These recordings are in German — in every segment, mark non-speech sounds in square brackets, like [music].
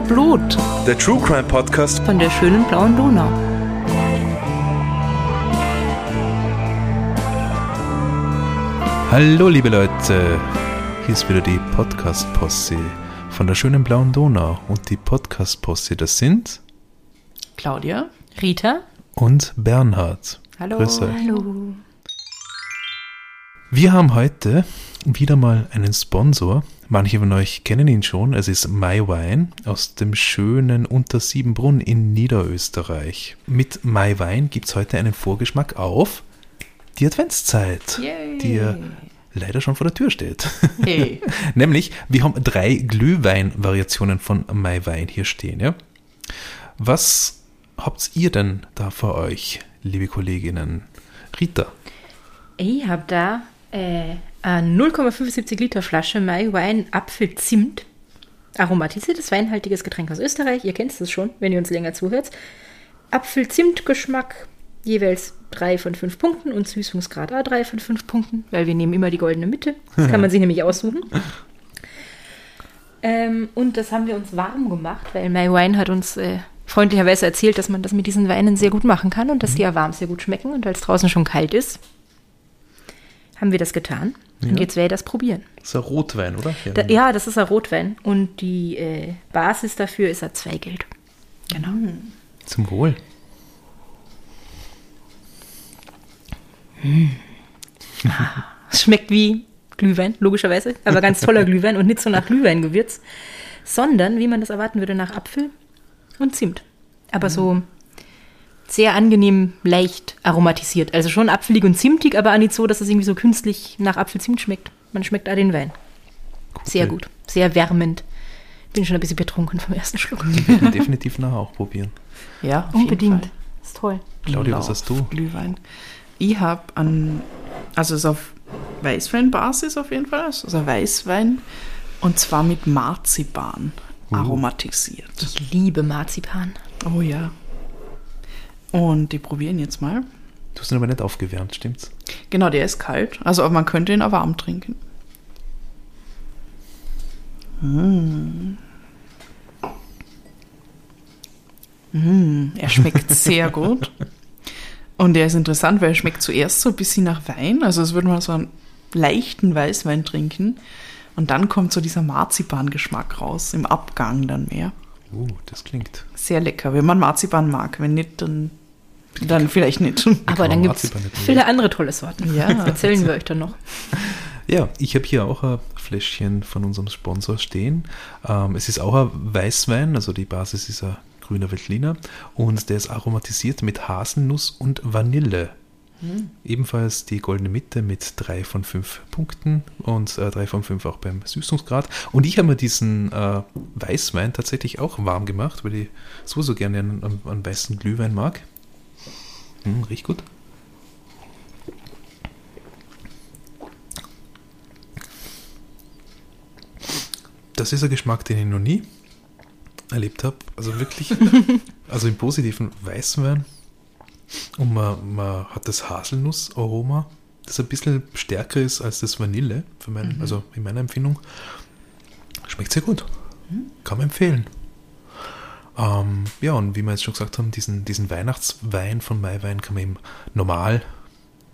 Wiener Blut Der True Crime Podcast. von der schönen blauen Donau. Hallo liebe Leute, hier ist wieder die Podcast-Posse von der schönen blauen Donau. Und die Podcast-Posse, das sind Claudia, Rita. und Bernhard. Hallo. Grüß euch. Hallo. Wir haben heute wieder mal einen Sponsor. Manche von euch kennen ihn schon. Es ist MyWine aus dem schönen Untersiebenbrunn in Niederösterreich. Mit MyWine gibt es heute einen Vorgeschmack auf die Adventszeit, Yay. die leider schon vor der Tür steht. Hey. [laughs] Nämlich, wir haben drei Glühwein-Variationen von MyWine hier stehen. Ja? Was habt ihr denn da für euch, liebe Kolleginnen? Rita, Ich habe da äh, 0,75 Liter Flasche My Wine Apfelzimt. Aromatisiertes weinhaltiges Getränk aus Österreich. Ihr kennt es schon, wenn ihr uns länger zuhört. Apfelzimtgeschmack, jeweils 3 von 5 Punkten und Süßungsgrad A 3 von 5 Punkten, weil wir nehmen immer die goldene Mitte. Das kann man sich nämlich aussuchen. Ähm, und das haben wir uns warm gemacht, weil My Wine hat uns äh, freundlicherweise erzählt, dass man das mit diesen Weinen sehr gut machen kann und dass die ja warm sehr gut schmecken. Und es draußen schon kalt ist, haben wir das getan. Und Ja. jetzt werde ich das probieren. das ist ein Rotwein, oder? Da, ja, das ist ein Rotwein. Und die äh, Basis dafür ist ein Zweigeld. Genau. Zum Wohl. Es schmeckt wie Glühwein, logischerweise, aber ganz toller Glühwein und nicht so nach Glühweingewürz, sondern, wie man das erwarten würde, nach Apfel und Zimt. Aber so sehr angenehm leicht aromatisiert. Also schon apfelig und zimtig, aber auch nicht so, dass es irgendwie so künstlich nach Apfelzimt schmeckt. Man schmeckt auch den Wein. Sehr gut, sehr wärmend. Bin schon ein bisschen betrunken vom ersten Schluck. Ich werde definitiv nachher auch probieren. Ja, auf Unbedingt. Jeden Fall. Ist toll. Claudia, was hast du? Glühwein. Ich habe an, also es ist auf Weißweinbasis auf jeden Fall, also ein Weißwein und zwar mit Marzipan aromatisiert. Ich liebe Marzipan. Oh ja. Und die probieren jetzt mal. Du hast ihn aber nicht aufgewärmt, stimmt's? Genau, der ist kalt, also man könnte ihn auch warm trinken. Mm. Mm, er schmeckt [laughs] sehr gut. Und der ist interessant, weil er schmeckt zuerst so ein bisschen nach Wein. Also es würde man so einen leichten Weißwein trinken. Und dann kommt so dieser Marzipan-Geschmack raus, im Abgang dann mehr. Uh, das klingt. Sehr lecker, wenn man Marzipan mag. Wenn nicht, dann, dann vielleicht nicht. [laughs] Aber kann dann gibt es viele andere tolle Sorten. Ja. [laughs] Das erzählen wir euch dann noch. Ja, ich habe hier auch ein Fläschchen von unserem Sponsor stehen. Ähm, es ist auch ein Weißwein, also die Basis ist ein grüner Veltliner und der ist aromatisiert mit Haselnuss und Vanille. Ebenfalls die goldene Mitte mit drei von fünf Punkten und äh, drei von fünf auch beim Süßungsgrad. Und ich habe mir diesen äh, Weißwein tatsächlich auch warm gemacht, weil ich sowieso gerne einen, einen, einen weißen Glühwein mag. Hm, riecht gut. Das ist ein Geschmack, den ich noch nie erlebt habe. Also wirklich, [laughs] also im positiven Weißwein. Und man, man hat das Haselnussaroma, das ein bisschen stärker ist als das Vanille, mein, also in meiner Empfindung. Schmeckt sehr gut. Kann man empfehlen. Ähm, ja, und wie wir jetzt schon gesagt haben, diesen, diesen Weihnachtswein von Maiwein kann man eben normal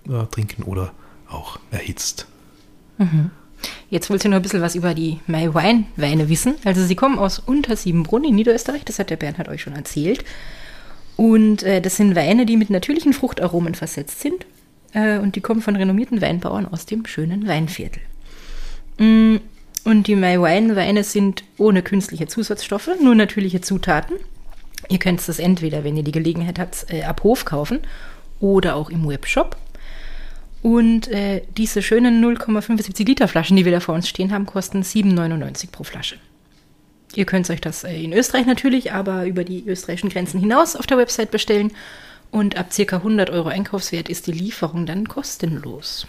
äh, trinken oder auch erhitzt. Jetzt wollt ihr noch ein bisschen was über die My Wine Weine wissen. Also sie kommen aus Untersiebenbrunn in Niederösterreich, das hat der Bernhard euch schon erzählt. Und äh, das sind Weine, die mit natürlichen Fruchtaromen versetzt sind. Äh, und die kommen von renommierten Weinbauern aus dem schönen Weinviertel. Mm, Und die My Wine Weine sind ohne künstliche Zusatzstoffe, nur natürliche Zutaten. Ihr könnt es entweder, wenn ihr die Gelegenheit habt, äh, ab Hof kaufen oder auch im Webshop. Und äh, diese schönen 0,75 Liter Flaschen, die wir da vor uns stehen haben, kosten 7,99 pro Flasche. Ihr könnt euch das äh, in Österreich natürlich, aber über die österreichischen Grenzen hinaus auf der Website bestellen. Und ab circa 100 Euro Einkaufswert ist die Lieferung dann kostenlos.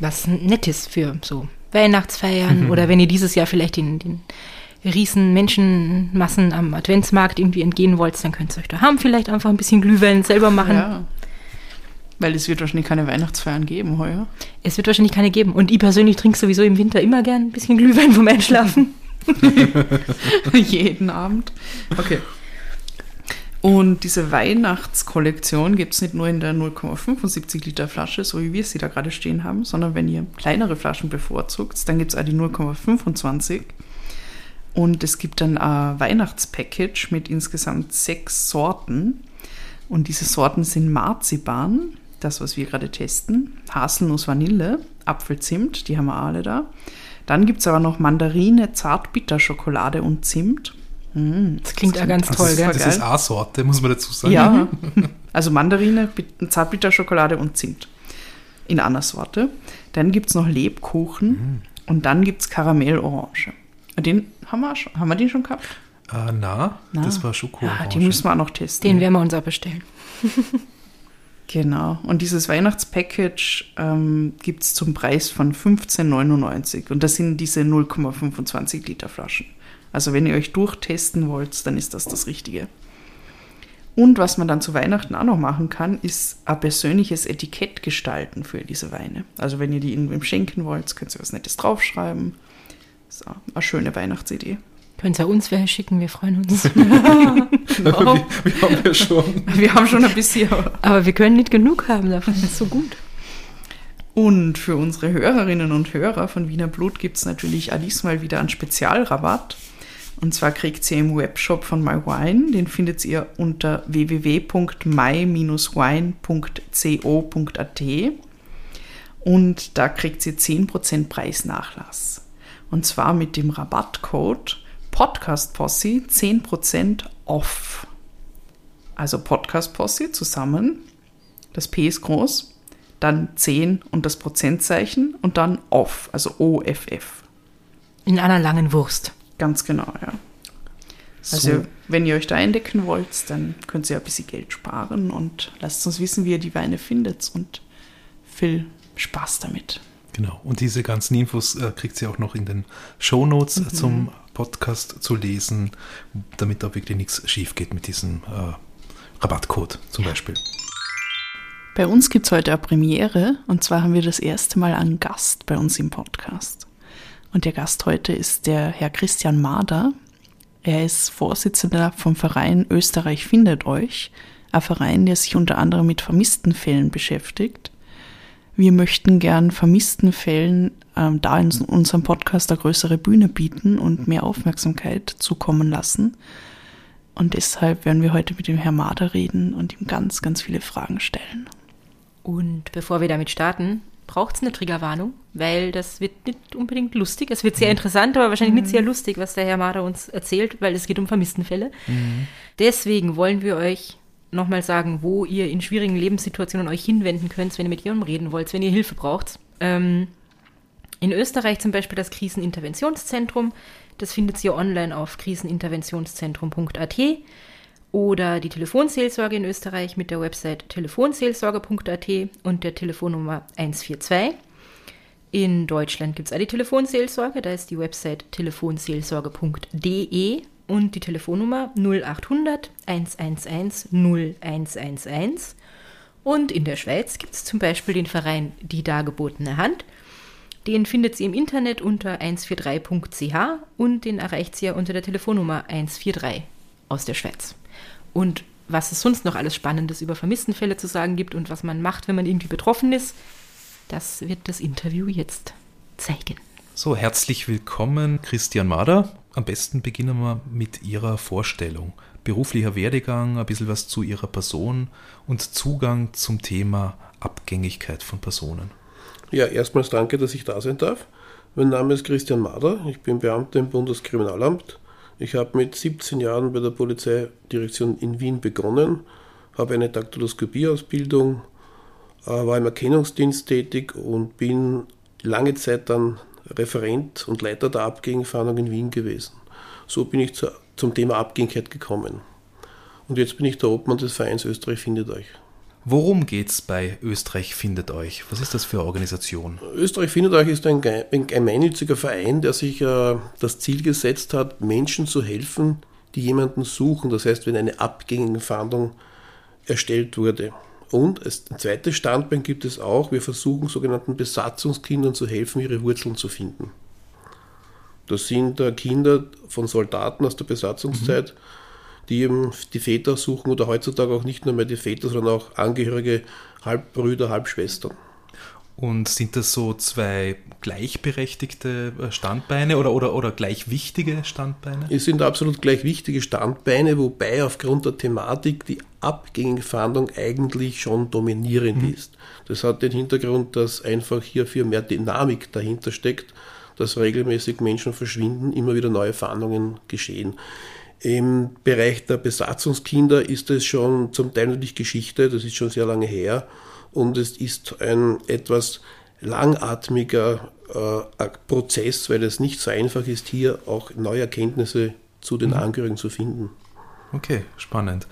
Was nett ist für so Weihnachtsfeiern oder wenn ihr dieses Jahr vielleicht den, den riesen Menschenmassen am Adventsmarkt irgendwie entgehen wollt, dann könnt ihr euch da haben vielleicht einfach ein bisschen Glühwein selber machen. Ja. Weil es wird wahrscheinlich keine Weihnachtsfeiern geben heuer. Es wird wahrscheinlich keine geben. Und ich persönlich trinke sowieso im Winter immer gern ein bisschen Glühwein [laughs] vom Einschlafen. [laughs] Jeden Abend. Okay. Und diese Weihnachtskollektion gibt es nicht nur in der 0,75 Liter Flasche, so wie wir sie da gerade stehen haben, sondern wenn ihr kleinere Flaschen bevorzugt, dann gibt es auch die 0,25. Und es gibt dann ein Weihnachtspackage mit insgesamt sechs Sorten. Und diese Sorten sind Marzipan, das, was wir gerade testen, Haselnuss Vanille, Apfelzimt, die haben wir alle da. Dann gibt es aber noch Mandarine, Zartbitterschokolade und Zimt. Mm, Das klingt ja ganz toll, das, gell? das ist A-Sorte, muss man dazu sagen. Ja, [laughs] also Mandarine, Bit- Zartbitterschokolade und Zimt in einer Sorte. Dann gibt es noch Lebkuchen und dann gibt es Karamellorange. Den haben wir, schon, haben wir den schon gehabt? Äh, na, Na. das war Schoko. Ja, die müssen wir auch noch testen. Den werden wir uns auch bestellen. [laughs] Genau. Und dieses Weihnachtspackage ähm, gibt es zum Preis von 15,99. Und das sind diese 0,25 Liter Flaschen. Also wenn ihr euch durchtesten wollt, dann ist das das Richtige. Und was man dann zu Weihnachten auch noch machen kann, ist ein persönliches Etikett gestalten für diese Weine. Also wenn ihr die irgendwem schenken wollt, könnt ihr was Nettes draufschreiben. Das ist auch eine schöne Weihnachtsidee. Könnt ihr uns welche schicken, wir freuen uns. [laughs] Genau. wir, wir haben ja schon. Wir haben schon ein bisschen Aber wir können nicht genug haben davon, das ist so gut. Und für unsere Hörerinnen und Hörer von Wiener Blut gibt es natürlich auch diesmal wieder einen Spezialrabatt. Und zwar kriegt ihr im Webshop von MyWine, den findet ihr unter www.my-wine.co.at und da kriegt ihr 10% Preisnachlass. Und zwar mit dem Rabattcode PodcastPosse 10% off. Also Podcast Posse zusammen, das P ist groß, dann 10 und das Prozentzeichen und dann off, also OFF. In einer langen Wurst. Ganz genau, ja. Also, So. wenn ihr euch da eindecken wollt, dann könnt ihr ein bisschen Geld sparen und lasst uns wissen, wie ihr die Weine findet und viel Spaß damit. Genau. Und diese ganzen Infos äh, kriegt ihr auch noch in den Shownotes äh, zum Podcast zu lesen, damit da wirklich nichts schief geht mit diesem äh, Rabattcode zum Beispiel. Bei uns gibt es heute eine Premiere und zwar haben wir das erste Mal einen Gast bei uns im Podcast. Und der Gast heute ist der Herr Christian Mader. Er ist Vorsitzender vom Verein Österreich findet euch, ein Verein, der sich unter anderem mit Vermisstenfällen beschäftigt. Wir möchten gern Vermisstenfällen ähm, da in unserem Podcast eine größere Bühne bieten und mehr Aufmerksamkeit zukommen lassen. Und deshalb werden wir heute mit dem Herrn Mader reden und ihm ganz, ganz viele Fragen stellen. Und bevor wir damit starten, braucht es eine Triggerwarnung, weil das wird nicht unbedingt lustig. Es wird sehr interessant, aber wahrscheinlich nicht sehr lustig, was der Herr Mader uns erzählt, weil es geht um Vermisstenfälle. Deswegen wollen wir euch nochmal sagen, wo ihr in schwierigen Lebenssituationen euch hinwenden könnt, wenn ihr mit jemandem reden wollt, wenn ihr Hilfe braucht. Ähm, in Österreich zum Beispiel das Kriseninterventionszentrum. Das findet ihr online auf kriseninterventionszentrum.at oder die Telefonseelsorge in Österreich mit der Website telefonseelsorge.at und der Telefonnummer 142. In Deutschland gibt es auch die Telefonseelsorge, da ist die Website telefonseelsorge.de und die Telefonnummer 0800 111 0111. Und in der Schweiz gibt es zum Beispiel den Verein Die Dargebotene Hand. Den findet ihr im Internet unter 143.ch und den erreicht ihr unter der Telefonnummer 143 aus der Schweiz. Und was es sonst noch alles Spannendes über Vermisstenfälle zu sagen gibt und was man macht, wenn man irgendwie betroffen ist, das wird das Interview jetzt zeigen. So, herzlich willkommen, Christian Mader. Am besten beginnen wir mit Ihrer Vorstellung. Beruflicher Werdegang, ein bisschen was zu Ihrer Person und Zugang zum Thema Abgängigkeit von Personen. Ja, erstmals danke, dass ich da sein darf. Mein Name ist Christian Mader, ich bin Beamter im Bundeskriminalamt. Ich habe mit 17 Jahren bei der Polizeidirektion in Wien begonnen, habe eine Daktyloskopieausbildung, äh, war im Erkennungsdienst tätig und bin lange Zeit dann Referent und Leiter der Abgängenfahndung in Wien gewesen. So bin ich zu, zum Thema Abgängigkeit gekommen. Und jetzt bin ich der Obmann des Vereins Österreich findet euch. Worum geht's bei Österreich findet euch? Was ist das für eine Organisation? Österreich findet euch ist ein, ge- ein gemeinnütziger Verein, der sich äh, das Ziel gesetzt hat, Menschen zu helfen, die jemanden suchen. Das heißt, wenn eine Abgängenfahndung erstellt wurde. Und es, ein zweites Standbein gibt es auch. Wir versuchen sogenannten Besatzungskindern zu helfen, ihre Wurzeln zu finden. Das sind äh, Kinder von Soldaten aus der Besatzungszeit, die eben die Väter suchen oder heutzutage auch nicht nur mehr die Väter, sondern auch Angehörige, Halbbrüder, Halbschwestern. Und sind das so zwei gleichberechtigte äh, Standbeine oder, oder, oder gleich wichtige Standbeine? Es sind absolut gleich wichtige Standbeine, wobei aufgrund der Thematik die Abgängenfahndung eigentlich schon dominierend ist. Das hat den Hintergrund, dass einfach hier viel mehr Dynamik dahinter steckt, dass regelmäßig Menschen verschwinden, immer wieder neue Fahndungen geschehen. Im Bereich der Besatzungskinder ist es schon zum Teil natürlich Geschichte, das ist schon sehr lange her und es ist ein etwas langatmiger äh, Prozess, weil es nicht so einfach ist, hier auch neue Erkenntnisse zu den Angehörigen zu finden. Okay, spannend.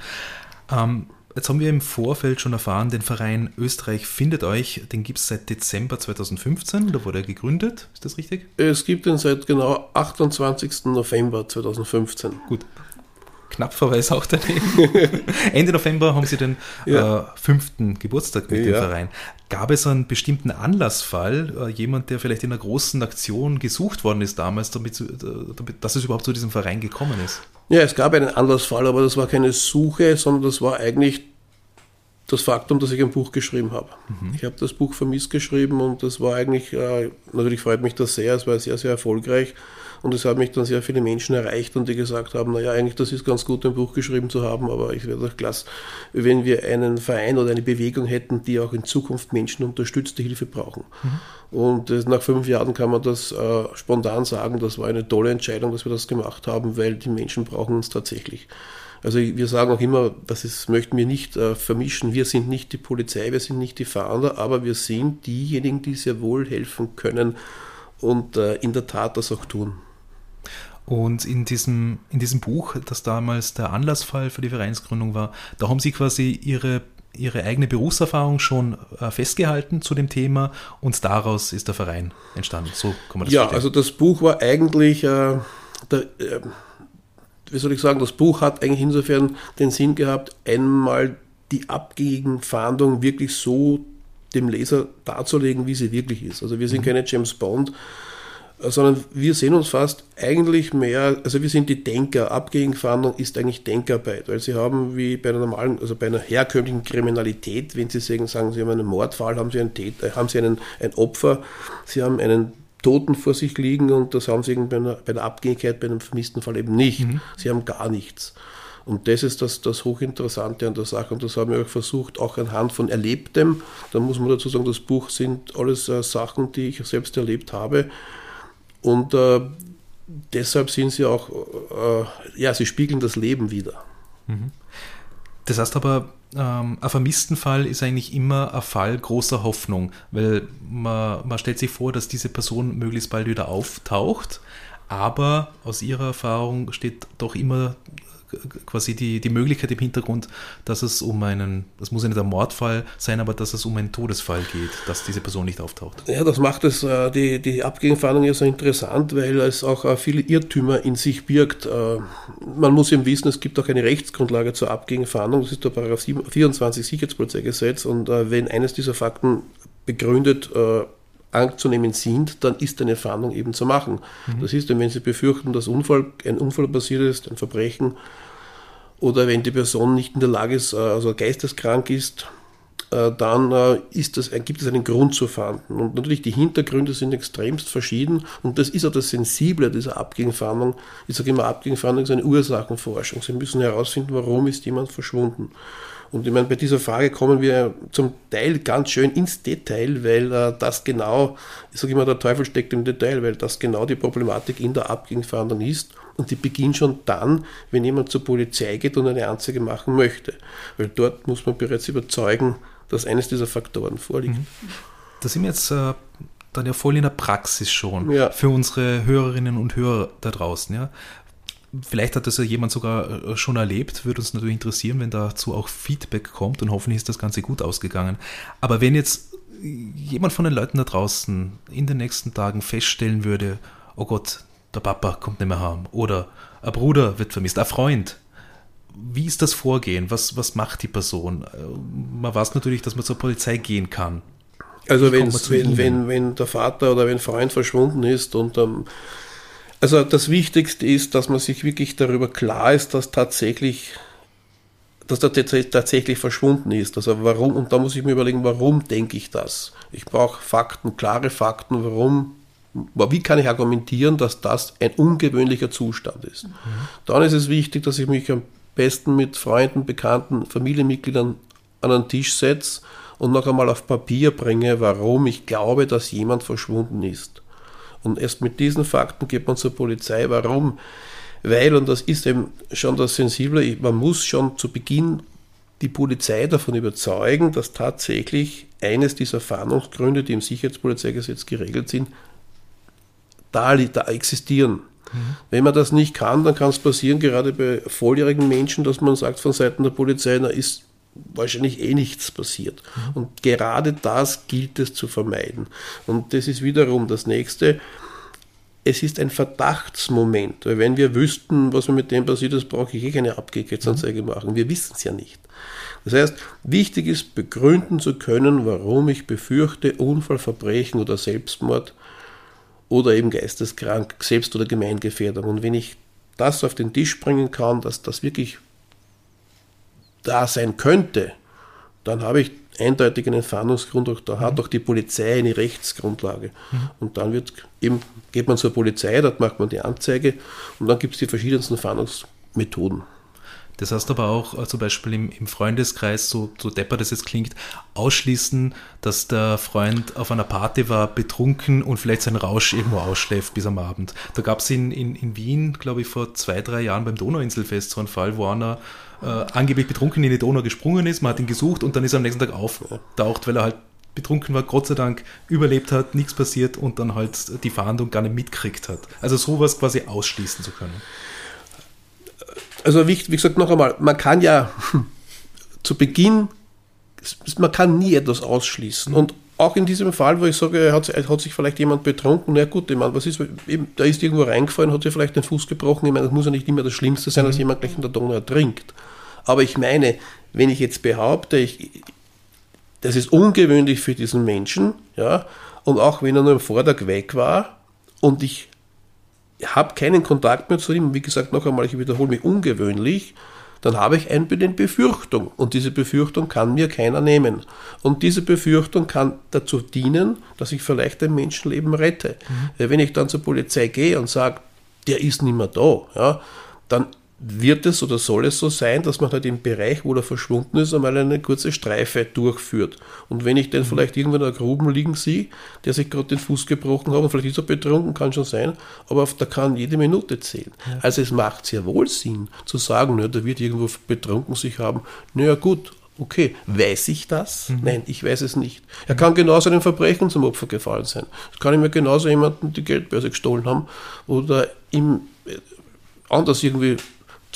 Ähm, jetzt haben wir im Vorfeld schon erfahren, den Verein Österreich findet euch, den gibt es seit Dezember 2015, da wurde er gegründet, ist das richtig? Es gibt ihn seit genau 28. November 2015. Gut. Knapp Verweis auch daneben. [laughs] Ende November haben Sie den Ja. äh, fünften Geburtstag mit dem Ja. Verein. Gab es einen bestimmten Anlassfall, äh, jemand, der vielleicht in einer großen Aktion gesucht worden ist damals, damit, äh, damit, dass es überhaupt zu diesem Verein gekommen ist? Ja, es gab einen Anlassfall, aber das war keine Suche, sondern das war eigentlich das Faktum, dass ich ein Buch geschrieben habe. Ich habe das Buch vermisst geschrieben und das war eigentlich, äh, natürlich freut mich das sehr, es war sehr, sehr erfolgreich und es haben mich dann sehr viele Menschen erreicht und die gesagt haben, naja, eigentlich das ist ganz gut, ein Buch geschrieben zu haben, aber ich wäre doch klasse, wenn wir einen Verein oder eine Bewegung hätten, die auch in Zukunft Menschen unterstützt, die Hilfe brauchen. Und äh, nach fünf Jahren kann man das äh, spontan sagen, das war eine tolle Entscheidung, dass wir das gemacht haben, weil die Menschen brauchen uns tatsächlich. Also wir sagen auch immer, das ist, möchten wir nicht äh, vermischen. Wir sind nicht die Polizei, wir sind nicht die Fahnder, aber wir sind diejenigen, die sehr wohl helfen können und äh, in der Tat das auch tun. Und in diesem, in diesem Buch, das damals der Anlassfall für die Vereinsgründung war, da haben Sie quasi Ihre, Ihre eigene Berufserfahrung schon äh, festgehalten zu dem Thema und daraus ist der Verein entstanden. So kann man das Ja, verstehen. also das Buch war eigentlich, äh, der, äh, wie soll ich sagen, das Buch hat eigentlich insofern den Sinn gehabt, einmal die abgängigen Fahndung wirklich so dem Leser darzulegen, wie sie wirklich ist. Also wir sind keine James Bond, sondern wir sehen uns fast eigentlich mehr, also wir sind die Denker. Abgegenfahndung ist eigentlich Denkarbeit, weil sie haben wie bei einer normalen, also bei einer herkömmlichen Kriminalität, wenn sie sagen, sagen sie haben einen Mordfall, haben sie einen Täter, haben sie einen, ein Opfer, sie haben einen Toten vor sich liegen und das haben sie bei einer, bei einer Abgängigkeit, bei einem vermissten Fall eben nicht. Sie haben gar nichts. Und das ist das, das Hochinteressante an der Sache. Und das haben wir auch versucht, auch anhand von Erlebtem. Da muss man dazu sagen, das Buch sind alles äh, Sachen, die ich selbst erlebt habe. Und äh, deshalb sind sie auch, äh, ja, sie spiegeln das Leben wieder. Das heißt aber, ähm, ein Vermisstenfall ist eigentlich immer ein Fall großer Hoffnung, weil man, man stellt sich vor, dass diese Person möglichst bald wieder auftaucht, aber aus ihrer Erfahrung steht doch immer quasi die, die Möglichkeit im Hintergrund, dass es um einen, das muss ja nicht ein Mordfall sein, aber dass es um einen Todesfall geht, dass diese Person nicht auftaucht. Ja, das macht es, äh, die, die Abgegenfahndung ja so interessant, weil es auch äh, viele Irrtümer in sich birgt. Äh, Man muss eben wissen, es gibt auch eine Rechtsgrundlage zur Abgegenfahndung, das ist der Paragraph 7 24 Sicherheitspolizeigesetz und wenn eines dieser Fakten begründet anzunehmen sind, dann ist eine Fahndung eben zu machen. Das ist, wenn Sie befürchten, dass Unfall, ein Unfall passiert ist, ein Verbrechen, oder wenn die Person nicht in der Lage ist, äh, also geisteskrank ist, äh, dann äh, ist das, gibt es einen Grund zu fahnden. Und natürlich die Hintergründe sind extremst verschieden und das ist auch das Sensible dieser Abgegenfahndung. Ich sage immer, Abgegenfahndung ist eine Ursachenforschung. Sie müssen herausfinden, warum ist jemand verschwunden. Und ich meine, bei dieser Frage kommen wir zum Teil ganz schön ins Detail, weil äh, das genau, ich sage immer, der Teufel steckt im Detail, weil das genau die Problematik in der Abgegenfahndung ist. Und die beginnt schon dann, wenn jemand zur Polizei geht und eine Anzeige machen möchte. Weil dort muss man bereits überzeugen, dass eines dieser Faktoren vorliegt. Da sind wir jetzt äh, dann ja voll in der Praxis schon Ja. für unsere Hörerinnen und Hörer da draußen. Ja? Vielleicht hat das ja jemand sogar äh, schon erlebt, würde uns natürlich interessieren, wenn dazu auch Feedback kommt und hoffentlich ist das Ganze gut ausgegangen. Aber wenn jetzt jemand von den Leuten da draußen in den nächsten Tagen feststellen würde, oh Gott, der Papa kommt nicht mehr heim oder ein Bruder wird vermisst, ein Freund, wie ist das Vorgehen? Was, was macht die Person? Äh, Man weiß natürlich, dass man zur Polizei gehen kann. Also wenn, wenn, wenn, wenn der Vater oder wenn ein Freund verschwunden ist und ähm, Also das Wichtigste ist, dass man sich wirklich darüber klar ist, dass tatsächlich, dass der tats- tatsächlich verschwunden ist. Also warum, und da muss ich mir überlegen, warum denke ich das? Ich brauche Fakten, klare Fakten, warum, wie kann ich argumentieren, dass das ein ungewöhnlicher Zustand ist. Dann ist es wichtig, dass ich mich am besten mit Freunden, Bekannten, Familienmitgliedern an einen Tisch setze und noch einmal auf Papier bringe, warum ich glaube, dass jemand verschwunden ist. Und erst mit diesen Fakten geht man zur Polizei. Warum? Weil, und das ist eben schon das Sensible, man muss schon zu Beginn die Polizei davon überzeugen, dass tatsächlich eines dieser Fahndungsgründe, die im Sicherheitspolizeigesetz geregelt sind, da, da existieren. Wenn man das nicht kann, dann kann es passieren, gerade bei volljährigen Menschen, dass man sagt von Seiten der Polizei, na ist wahrscheinlich eh nichts passiert. Und gerade das gilt es zu vermeiden. Und das ist wiederum das nächste. Es ist ein Verdachtsmoment, weil wenn wir wüssten, was mit dem passiert ist, brauche ich eh keine Abgegriffsanzeige machen. Wir wissen es ja nicht. Das heißt, wichtig ist, begründen zu können, warum ich befürchte, Unfall, Verbrechen oder Selbstmord oder eben geisteskrank, Selbst- oder Gemeingefährdung. Und wenn ich das auf den Tisch bringen kann, dass das wirklich da sein könnte, dann habe ich eindeutig einen Fahndungsgrund, auch da hat auch die Polizei eine Rechtsgrundlage. Und dann wird eben, geht man zur Polizei, dort macht man die Anzeige und dann gibt es die verschiedensten Fahndungsmethoden. Das heißt aber auch äh, zum Beispiel im, im Freundeskreis, so, so depper das jetzt klingt, ausschließen, dass der Freund auf einer Party war, betrunken und vielleicht seinen Rausch irgendwo ausschläft bis am Abend. Da gab es in, in, in Wien, glaube ich, vor zwei, drei Jahren beim Donauinselfest so einen Fall, wo einer äh, angeblich betrunken in die Donau gesprungen ist, man hat ihn gesucht und dann ist er am nächsten Tag aufgetaucht, weil er halt betrunken war, Gott sei Dank überlebt hat, nichts passiert und dann halt die Fahndung gar nicht mitkriegt hat. Also sowas quasi ausschließen zu können. Also wie, wie gesagt, noch einmal, man kann ja [laughs] zu Beginn, man kann nie etwas ausschließen. Und auch in diesem Fall, wo ich sage, hat, hat sich vielleicht jemand betrunken, na gut, ich meine, was ist, eben, da ist irgendwo reingefallen, hat sich vielleicht den Fuß gebrochen, ich meine, das muss ja nicht immer das Schlimmste sein, dass jemand gleich in der Donau ertrinkt. Aber ich meine, wenn ich jetzt behaupte, ich, das ist ungewöhnlich für diesen Menschen, ja, und auch wenn er nur am Vortag weg war und ich habe keinen Kontakt mehr zu ihm, wie gesagt, noch einmal, ich wiederhole mich, ungewöhnlich, dann habe ich eine Befürchtung. Und diese Befürchtung kann mir keiner nehmen. Und diese Befürchtung kann dazu dienen, dass ich vielleicht ein Menschenleben rette. Weil Wenn ich dann zur Polizei gehe und sage, der ist nicht mehr da, ja, dann wird es oder soll es so sein, dass man halt im Bereich, wo er verschwunden ist, einmal eine kurze Streife durchführt. Und wenn ich den vielleicht irgendwo in der Gruben liegen sehe, der sich gerade den Fuß gebrochen hat, und vielleicht ist er betrunken, kann schon sein, aber da kann jede Minute zählen. Also es macht sehr wohl Sinn zu sagen, ne, der wird irgendwo betrunken sich haben. Naja gut, okay, weiß ich das? Nein, ich weiß es nicht. Er kann genauso einem Verbrechen zum Opfer gefallen sein. Es kann ja genauso jemanden die Geldbörse gestohlen haben oder ihm äh, anders irgendwie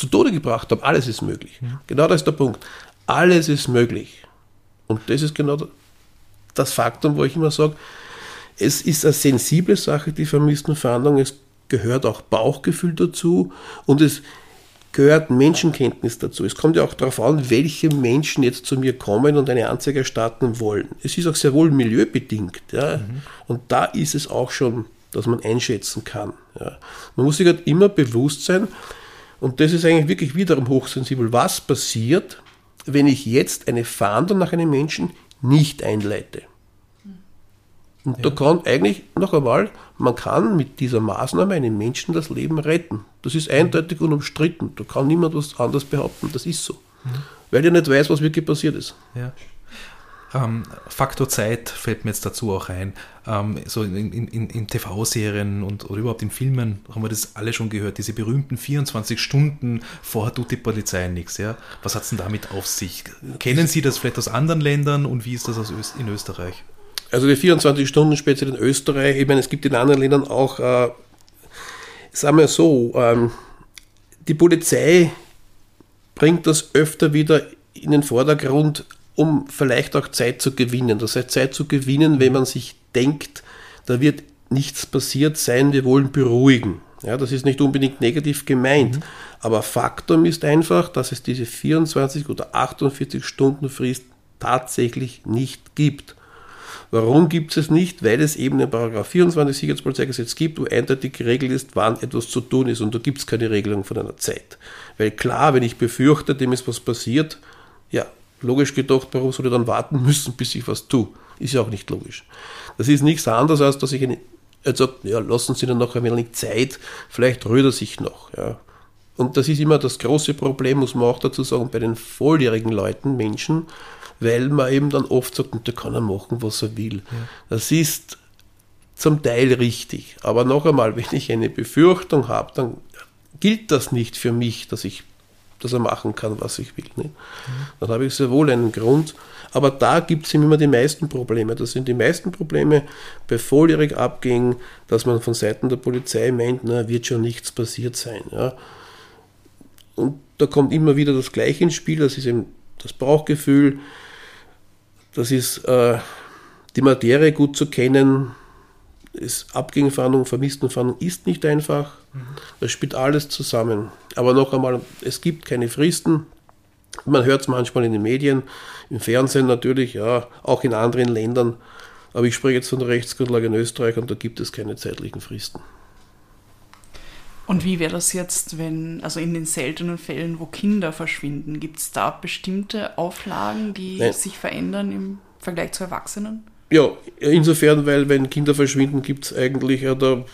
zu Tode gebracht haben. Alles ist möglich. Genau das ist der Punkt. Alles ist möglich. Und das ist genau das Faktum, wo ich immer sage, es ist eine sensible Sache, die vermissten Fahndung. Es gehört auch Bauchgefühl dazu und es gehört Menschenkenntnis dazu. Es kommt ja auch darauf an, welche Menschen jetzt zu mir kommen und eine Anzeige erstatten wollen. Es ist auch sehr wohl milieubedingt. Ja? Und da ist es auch schon, dass man einschätzen kann. Ja? Man muss sich halt immer bewusst sein, und das ist eigentlich wirklich wiederum hochsensibel, was passiert, wenn ich jetzt eine Fahndung nach einem Menschen nicht einleite. Und da kann eigentlich, noch einmal, man kann mit dieser Maßnahme einem Menschen das Leben retten. Das ist eindeutig unumstritten. Da kann niemand was anderes behaupten. Das ist so. Weil er nicht weiß, was wirklich passiert ist. Ja. Ähm, Faktor Zeit fällt mir jetzt dazu auch ein. Ähm, so in, in, in, TV-Serien und oder überhaupt in Filmen haben wir das alle schon gehört, diese berühmten 24 Stunden, vorher tut die Polizei nichts. Ja? Was hat es denn damit auf sich? Kennen Sie das vielleicht aus anderen Ländern und wie ist das Öst in Österreich? Also die 24 Stunden speziell in Österreich, ich meine, es gibt in anderen Ländern auch, äh, sagen wir so, ähm, die Polizei bringt das öfter wieder in den Vordergrund, um vielleicht auch Zeit zu gewinnen. Das heißt, Zeit zu gewinnen, wenn man sich denkt, da wird nichts passiert sein, wir wollen beruhigen. Ja, das ist nicht unbedingt negativ gemeint. Aber Faktum ist einfach, dass es diese 24 oder 48 Stunden Frist tatsächlich nicht gibt. Warum gibt es nicht? Weil es eben in Paragraph 24 Sicherheitspolizeigesetz gibt, wo eindeutig geregelt ist, wann etwas zu tun ist. Und da gibt es keine Regelung von einer Zeit. Weil klar, wenn ich befürchte, dem ist was passiert, ja, logisch gedacht, warum soll ich dann warten müssen, bis ich was tue? Ist ja auch nicht logisch. Das ist nichts anderes, als dass ich eine, also, ja, lassen Sie dann noch ein wenig Zeit, vielleicht rührt er sich noch, ja. Und das ist immer das große Problem, muss man auch dazu sagen, bei den volljährigen Leuten, Menschen, weil man eben dann oft sagt, der kann er machen, was er will. Ja. Das ist zum Teil richtig. Aber noch einmal, [laughs] wenn ich eine Befürchtung habe, dann gilt das nicht für mich, dass ich dass er machen kann, was ich will. Nicht? Dann habe ich sehr wohl einen Grund. Aber da gibt es immer die meisten Probleme. Das sind die meisten Probleme bei volljährig Abgängen, dass man von Seiten der Polizei meint, na, wird schon nichts passiert sein. Ja. Und da kommt immer wieder das Gleiche ins Spiel, das ist eben das Bauchgefühl, das ist äh, die Materie gut zu kennen, ist Abgängenfahndung, Vermisstenfahndung ist nicht einfach. Das spielt alles zusammen. Aber noch einmal, es gibt keine Fristen. Man hört es manchmal in den Medien, im Fernsehen natürlich, ja, auch in anderen Ländern. Aber ich spreche jetzt von der Rechtsgrundlage in Österreich und da gibt es keine zeitlichen Fristen. Und wie wäre das jetzt, wenn, also in den seltenen Fällen, wo Kinder verschwinden, gibt es da bestimmte Auflagen, die Nein. sich verändern im Vergleich zu Erwachsenen? Ja, insofern, weil wenn Kinder verschwinden, gibt es eigentlich, ja, da,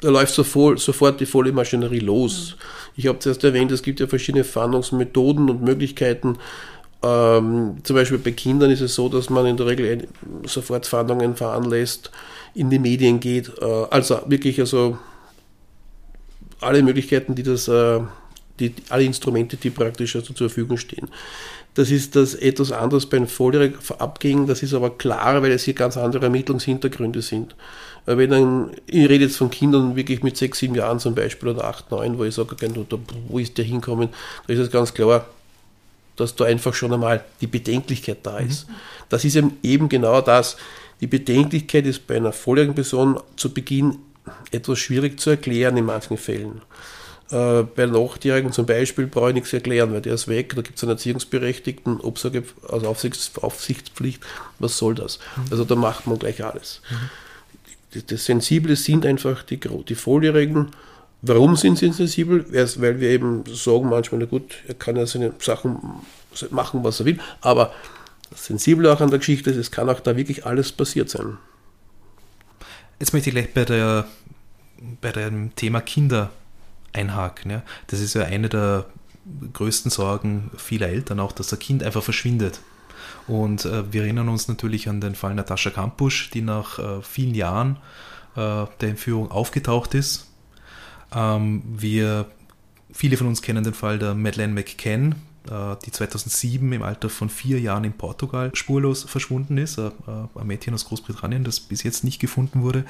da läuft sofort, sofort die volle Maschinerie los. Mhm. Ich habe zuerst erwähnt, es gibt ja verschiedene Fahndungsmethoden und Möglichkeiten. Ähm, zum Beispiel bei Kindern ist es so, dass man in der Regel sofort Fahndungen veranlässt, in die Medien geht. Äh, also wirklich also alle Möglichkeiten, die das, äh, die, alle Instrumente, die praktisch also zur Verfügung stehen. Das ist das etwas anderes beim Volljährigen Abgängen, das ist aber klar, weil es hier ganz andere Ermittlungshintergründe sind. Wenn dann, ich rede jetzt von Kindern wirklich mit sechs, sieben Jahren zum Beispiel oder acht, neun, wo ich sage, wo ist der hinkommen, da ist es ganz klar, dass da einfach schon einmal die Bedenklichkeit da ist. Mhm. Das ist eben genau das. Die Bedenklichkeit ist bei einer volljährigen Person zu Beginn etwas schwierig zu erklären in manchen Fällen. Äh, bei Achtjährigen zum Beispiel brauche ich nichts erklären, weil der ist weg, da gibt es einen Erziehungsberechtigten, Obsage, also Aufsichts, Aufsichtspflicht, was soll das? Mhm. Also da macht man gleich alles. Mhm. Das Sensible sind einfach die, die Volljährigen. Warum sind sie sensibel? Weil wir eben sagen manchmal, na gut, er kann ja seine Sachen machen, was er will, aber das Sensible auch an der Geschichte ist, es kann auch da wirklich alles passiert sein. Jetzt möchte ich gleich bei, der, bei dem Thema Kinder einhaken. Ja. Das ist ja eine der größten Sorgen vieler Eltern auch, dass das Kind einfach verschwindet. Und äh, wir erinnern uns natürlich an den Fall Natascha Kampusch, die nach äh, vielen Jahren äh, der Entführung aufgetaucht ist. Ähm, wir, viele von uns kennen den Fall der Madeleine McCann, äh, die 2007 im Alter von vier Jahren in Portugal spurlos verschwunden ist. Äh, ein Mädchen aus Großbritannien, das bis jetzt nicht gefunden wurde.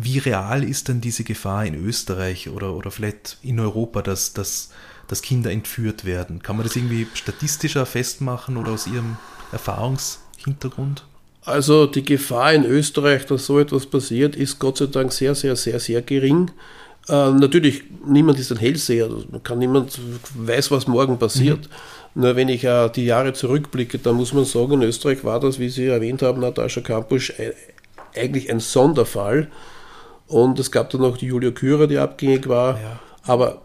Wie real ist denn diese Gefahr in Österreich oder, oder vielleicht in Europa, dass, dass, dass Kinder entführt werden? Kann man das irgendwie statistischer festmachen oder aus Ihrem Erfahrungshintergrund? Also die Gefahr in Österreich, dass so etwas passiert, ist Gott sei Dank sehr, sehr, sehr, sehr gering. Äh, natürlich, niemand ist ein Hellseher, also kann niemand weiß, was morgen passiert. Mhm. Nur wenn ich äh, die Jahre zurückblicke, dann muss man sagen, in Österreich war das, wie Sie erwähnt haben, Natascha Kampusch, äh, eigentlich ein Sonderfall. Und es gab dann noch die Julia Kürer, die abgängig war. Ja. Aber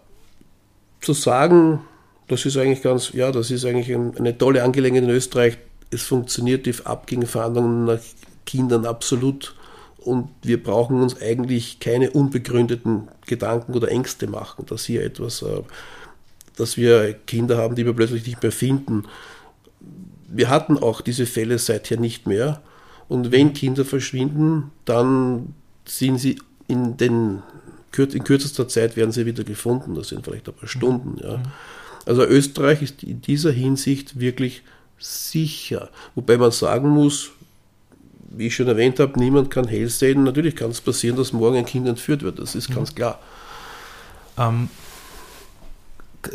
zu sagen, das ist eigentlich ganz, ja, das ist eigentlich eine tolle Angelegenheit in Österreich. Es funktioniert die Abgängeverhandlungen nach Kindern absolut und wir brauchen uns eigentlich keine unbegründeten Gedanken oder Ängste machen, dass hier etwas, äh, dass wir Kinder haben, die wir plötzlich nicht mehr finden. Wir hatten auch diese Fälle seither nicht mehr. Und wenn Kinder verschwinden, dann sind sie in den in kürzester Zeit werden sie wieder gefunden. Das sind vielleicht ein paar Stunden. Ja. Also Österreich ist in dieser Hinsicht wirklich sicher. Wobei man sagen muss, wie ich schon erwähnt habe, niemand kann hell sehen. Natürlich kann es passieren, dass morgen ein Kind entführt wird. Das ist mhm. ganz klar. Ähm,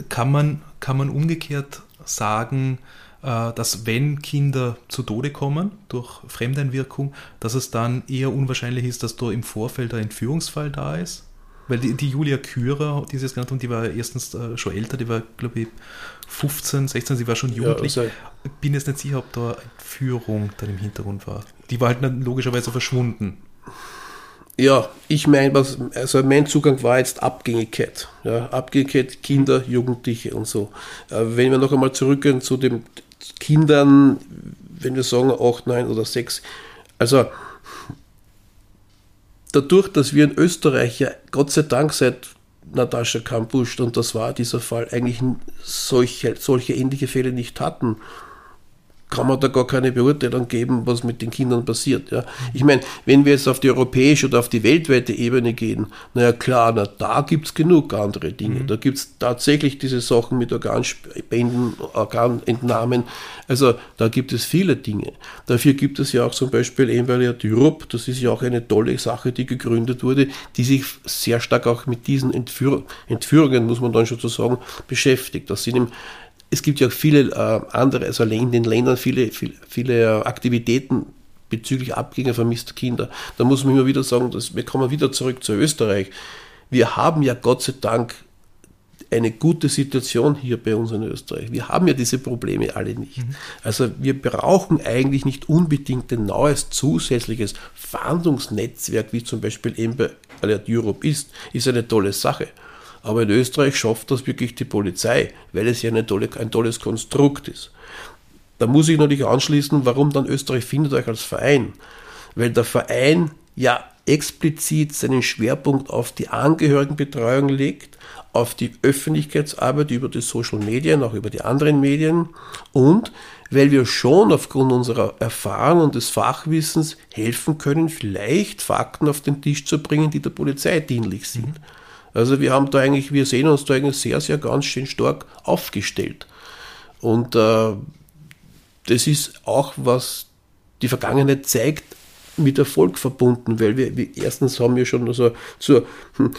kann, man, kann man umgekehrt sagen, dass wenn Kinder zu Tode kommen durch Fremdeinwirkung, dass es dann eher unwahrscheinlich ist, dass da im Vorfeld ein Entführungsfall da ist? Weil die, die Julia Kürer, die sie es genannt haben, die war erstens äh, schon älter, die war, glaube ich, 15, 16, sie war schon jugendlich. also- ich bin jetzt nicht sicher, ob da Entführung dann im Hintergrund war. Die war halt dann logischerweise verschwunden. Ja, ich meine, was, also mein Zugang war jetzt Abgängigkeit. Ja, Abgängigkeit, Kinder, Jugendliche und so. Äh, wenn wir noch einmal zurückgehen zu den Kindern, wenn wir sagen 8, 9 oder 6, also dadurch, dass wir in Österreich ja Gott sei Dank seit Natascha Kampusch, und das war dieser Fall, eigentlich solche, solche ähnliche Fälle nicht hatten, kann man da gar keine Beurteilung geben, was mit den Kindern passiert. Ja. Ich meine, wenn wir jetzt auf die europäische oder auf die weltweite Ebene gehen, naja klar, na, da gibt's genug andere Dinge. Da gibt's tatsächlich diese Sachen mit Organspenden, Organentnahmen. Also da gibt es viele Dinge. Dafür gibt es ja auch zum Beispiel Envaliat Europe, das ist ja auch eine tolle Sache, die gegründet wurde, die sich sehr stark auch mit diesen Entführ Entführungen, muss man dann schon so sagen, beschäftigt. Das sind im es gibt ja auch viele äh, andere, also in den Ländern viele, viele, viele äh, Aktivitäten bezüglich Abgänge vermisster Kinder. Da muss man immer wieder sagen, dass wir kommen wieder zurück zu Österreich. Wir haben ja Gott sei Dank eine gute Situation hier bei uns in Österreich. Wir haben ja diese Probleme alle nicht. Also wir brauchen eigentlich nicht unbedingt ein neues zusätzliches Fahndungsnetzwerk, wie zum Beispiel eben bei Alert Europe ist, ist eine tolle Sache. Aber in Österreich schafft das wirklich die Polizei, weil es ja tolle, ein tolles Konstrukt ist. Da muss ich natürlich anschließen, warum dann Österreich findet euch als Verein. Weil der Verein ja explizit seinen Schwerpunkt auf die Angehörigenbetreuung legt, auf die Öffentlichkeitsarbeit über die Social Medien, auch über die anderen Medien und weil wir schon aufgrund unserer Erfahrung und des Fachwissens helfen können, vielleicht Fakten auf den Tisch zu bringen, die der Polizei dienlich sind. Also wir haben da eigentlich, wir sehen uns da eigentlich sehr, sehr ganz schön stark aufgestellt. Und äh, das ist auch, was die Vergangenheit zeigt, mit Erfolg verbunden, weil wir, wir erstens haben wir schon also zur hm,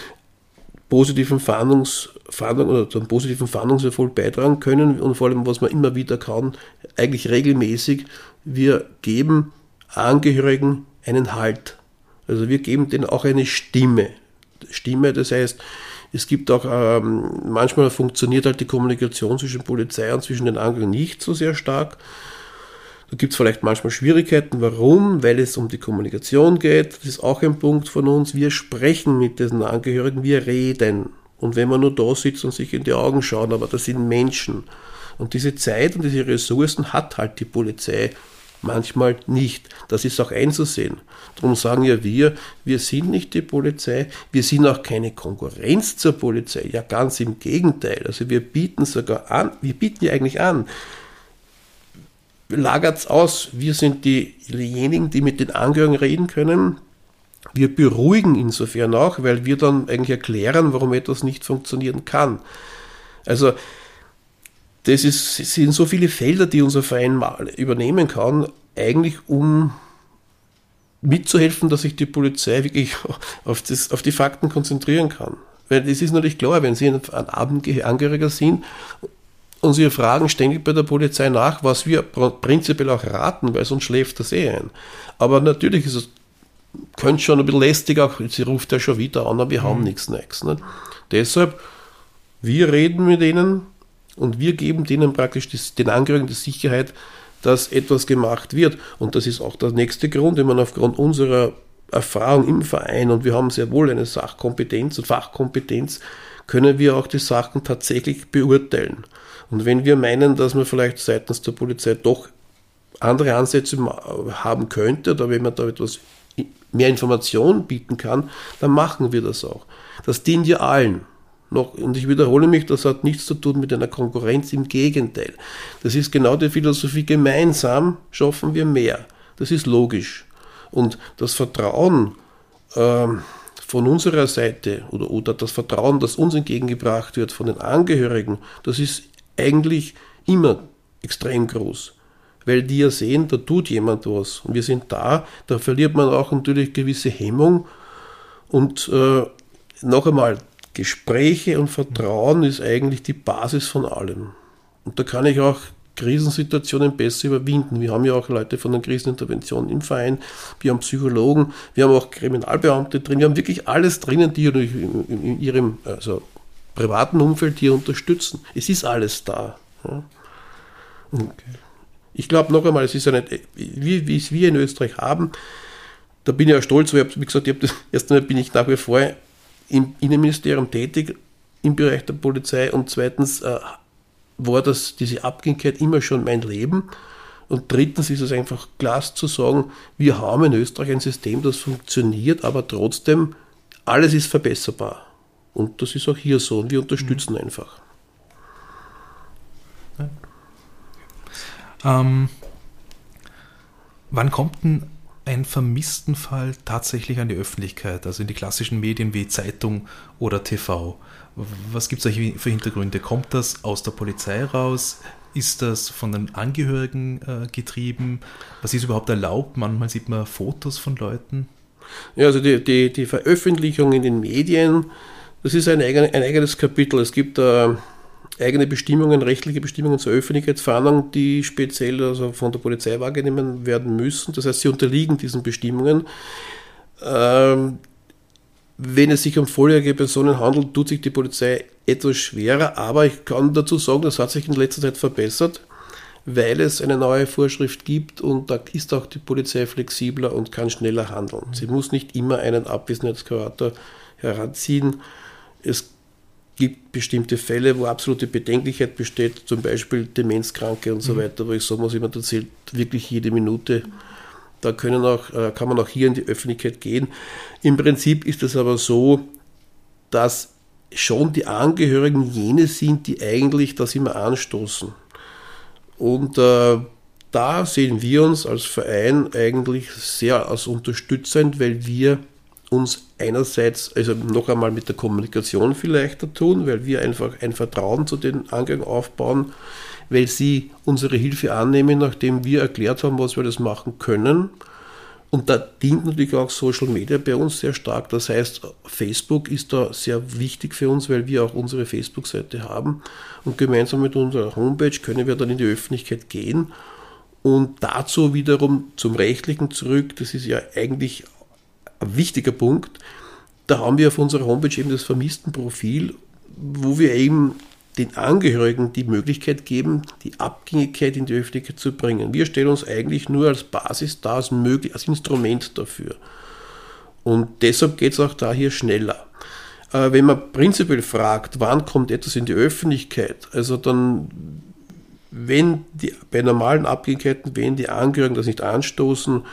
positiven Fahndungs, Fahndung oder zum positiven Fahndungserfolg beitragen können und vor allem, was man immer wieder kann, eigentlich regelmäßig, wir geben Angehörigen einen Halt. Also wir geben denen auch eine Stimme. Stimme, das heißt, es gibt auch, ähm, manchmal funktioniert halt die Kommunikation zwischen Polizei und zwischen den Angehörigen nicht so sehr stark. Da gibt es vielleicht manchmal Schwierigkeiten. Warum? Weil es um die Kommunikation geht. Das ist auch ein Punkt von uns. Wir sprechen mit diesen Angehörigen, wir reden. Und wenn man nur da sitzt und sich in die Augen schaut, aber das sind Menschen. Und diese Zeit und diese Ressourcen hat halt die Polizei manchmal nicht. Das ist auch einzusehen. Darum sagen ja wir, wir sind nicht die Polizei, wir sind auch keine Konkurrenz zur Polizei. Ja, ganz im Gegenteil. Also wir bieten sogar an, wir bieten ja eigentlich an, lagert's aus. Wir sind die, diejenigen, die mit den Angehörigen reden können. Wir beruhigen insofern auch, weil wir dann eigentlich erklären, warum etwas nicht funktionieren kann. Also, das ist, es sind so viele Felder, die unser Verein mal übernehmen kann, eigentlich um mitzuhelfen, dass sich die Polizei wirklich [laughs] auf, das, auf die Fakten konzentrieren kann. Weil das ist natürlich klar, wenn Sie ein Abendangehöriger sind und Sie fragen ständig bei der Polizei nach, was wir prinzipiell auch raten, weil sonst schläft das eh ein. Aber natürlich ist es, könnte schon ein bisschen lästig auch, sie ruft ja schon wieder an, aber wir haben nichts Neues. Ne? Deshalb, wir reden mit ihnen und wir geben denen praktisch das, den Angehörigen die Sicherheit, dass etwas gemacht wird. Und das ist auch der nächste Grund, wenn man aufgrund unserer Erfahrung im Verein und wir haben sehr wohl eine Sachkompetenz und Fachkompetenz, können wir auch die Sachen tatsächlich beurteilen. Und wenn wir meinen, dass man vielleicht seitens der Polizei doch andere Ansätze haben könnte oder wenn man da etwas mehr Information bieten kann, dann machen wir das auch. Das dient ja allen. Noch, und ich wiederhole mich, das hat nichts zu tun mit einer Konkurrenz, im Gegenteil. Das ist genau die Philosophie, gemeinsam schaffen wir mehr. Das ist logisch. Und das Vertrauen ähm, von unserer Seite oder, oder das Vertrauen, das uns entgegengebracht wird von den Angehörigen, das ist eigentlich immer extrem groß. Weil die ja sehen, da tut jemand was. Und wir sind da, da verliert man auch natürlich gewisse Hemmung. Und äh, noch einmal, Gespräche und Vertrauen ist eigentlich die Basis von allem. Und da kann ich auch Krisensituationen besser überwinden. Wir haben ja auch Leute von der Krisenintervention im Verein, wir haben Psychologen, wir haben auch Kriminalbeamte drin, wir haben wirklich alles drinnen, die in, ihrem also, privaten Umfeld hier unterstützen. Es ist alles da. Ja. Okay. Ich glaube noch einmal, es ist eine, wie, wie es wir in Österreich haben, da bin ich ja stolz, weil, wie gesagt, ich das, erst einmal bin ich nach wie vor im Innenministerium tätig im Bereich der Polizei und zweitens äh, war das, diese Abgängigkeit immer schon mein Leben. Und drittens ist es einfach Glas zu sagen, wir haben in Österreich ein System, das funktioniert, aber trotzdem, alles ist verbesserbar. Und das ist auch hier so und wir unterstützen mhm. einfach. Ähm, wann kommt denn ein vermissten Fall tatsächlich an die Öffentlichkeit, also in die klassischen Medien wie Zeitung oder TV? Was gibt es für Hintergründe? Kommt das aus der Polizei raus? Ist das von den Angehörigen äh, getrieben? Was ist überhaupt erlaubt? Manchmal sieht man Fotos von Leuten. Ja, also die, die, die Veröffentlichung in den Medien, das ist ein, eigen, ein eigenes Kapitel. Es gibt äh, eigene Bestimmungen, rechtliche Bestimmungen zur Öffentlichkeitsfahndung, die speziell also von der Polizei wahrgenommen werden müssen. Das heißt, sie unterliegen diesen Bestimmungen. Ähm, wenn es sich um volljährige Personen handelt, tut sich die Polizei etwas schwerer, aber ich kann dazu sagen, das hat sich in letzter Zeit verbessert, weil es eine neue Vorschrift gibt und da ist auch die Polizei flexibler und kann schneller handeln. Sie muss nicht immer einen Abwesenheitskurator heranziehen. Es gibt bestimmte Fälle, wo absolute Bedenklichkeit besteht, zum Beispiel Demenzkranke und so mhm. weiter, wo ich sagen muss, jemand erzählt wirklich jede Minute. Da können auch, äh, kann man auch hier in die Öffentlichkeit gehen. Im Prinzip ist es aber so, dass schon die Angehörigen jene sind, die eigentlich das immer anstoßen. Und äh, da sehen wir uns als Verein eigentlich sehr als unterstützend, weil wir uns einerseits, also noch einmal mit der Kommunikation viel leichter tun, weil wir einfach ein Vertrauen zu den Angehörigen aufbauen, weil sie unsere Hilfe annehmen, nachdem wir erklärt haben, was wir das machen können. Und da dient natürlich auch Social Media bei uns sehr stark. Das heißt, Facebook ist da sehr wichtig für uns, weil wir auch unsere Facebook-Seite haben. Und gemeinsam mit unserer Homepage können wir dann in die Öffentlichkeit gehen. Und dazu wiederum zum Rechtlichen zurück, das ist ja eigentlich ein wichtiger Punkt. Da haben wir auf unserer Homepage eben das Vermisstenprofil, wo wir eben den Angehörigen die Möglichkeit geben, die Abgängigkeit in die Öffentlichkeit zu bringen. Wir stellen uns eigentlich nur als Basis dar, als, möglich, als Instrument dafür. Und deshalb geht es auch da hier schneller. Äh, wenn man prinzipiell fragt, wann kommt etwas in die Öffentlichkeit, also dann, wenn die, bei normalen Abgängigkeiten, wenn die Angehörigen das nicht anstoßen,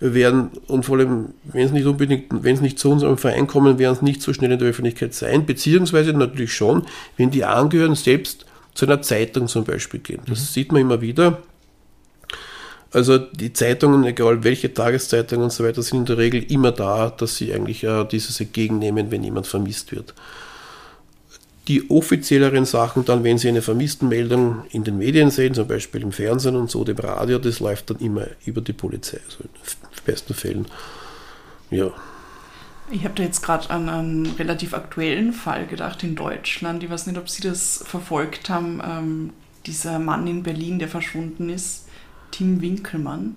werden, und vor allem, wenn es nicht unbedingt, wenn es nicht zu unserem Verein kommen, werden es nicht so schnell in der Öffentlichkeit sein, beziehungsweise natürlich schon, wenn die Angehörigen selbst zu einer Zeitung zum Beispiel gehen. Das mhm. sieht man immer wieder. Also die Zeitungen, egal welche Tageszeitungen und so weiter, sind in der Regel immer da, dass sie eigentlich äh, dieses entgegennehmen, wenn jemand vermisst wird. Die offizielleren Sachen dann, wenn Sie eine Vermisstenmeldung in den Medien sehen, zum Beispiel im Fernsehen und so, dem Radio, das läuft dann immer über die Polizei, also besten Fällen. Ja. Ich habe da jetzt gerade an einen relativ aktuellen Fall gedacht in Deutschland. Ich weiß nicht, ob Sie das verfolgt haben. Ähm, dieser Mann in Berlin, der verschwunden ist, Tim Winkelmann.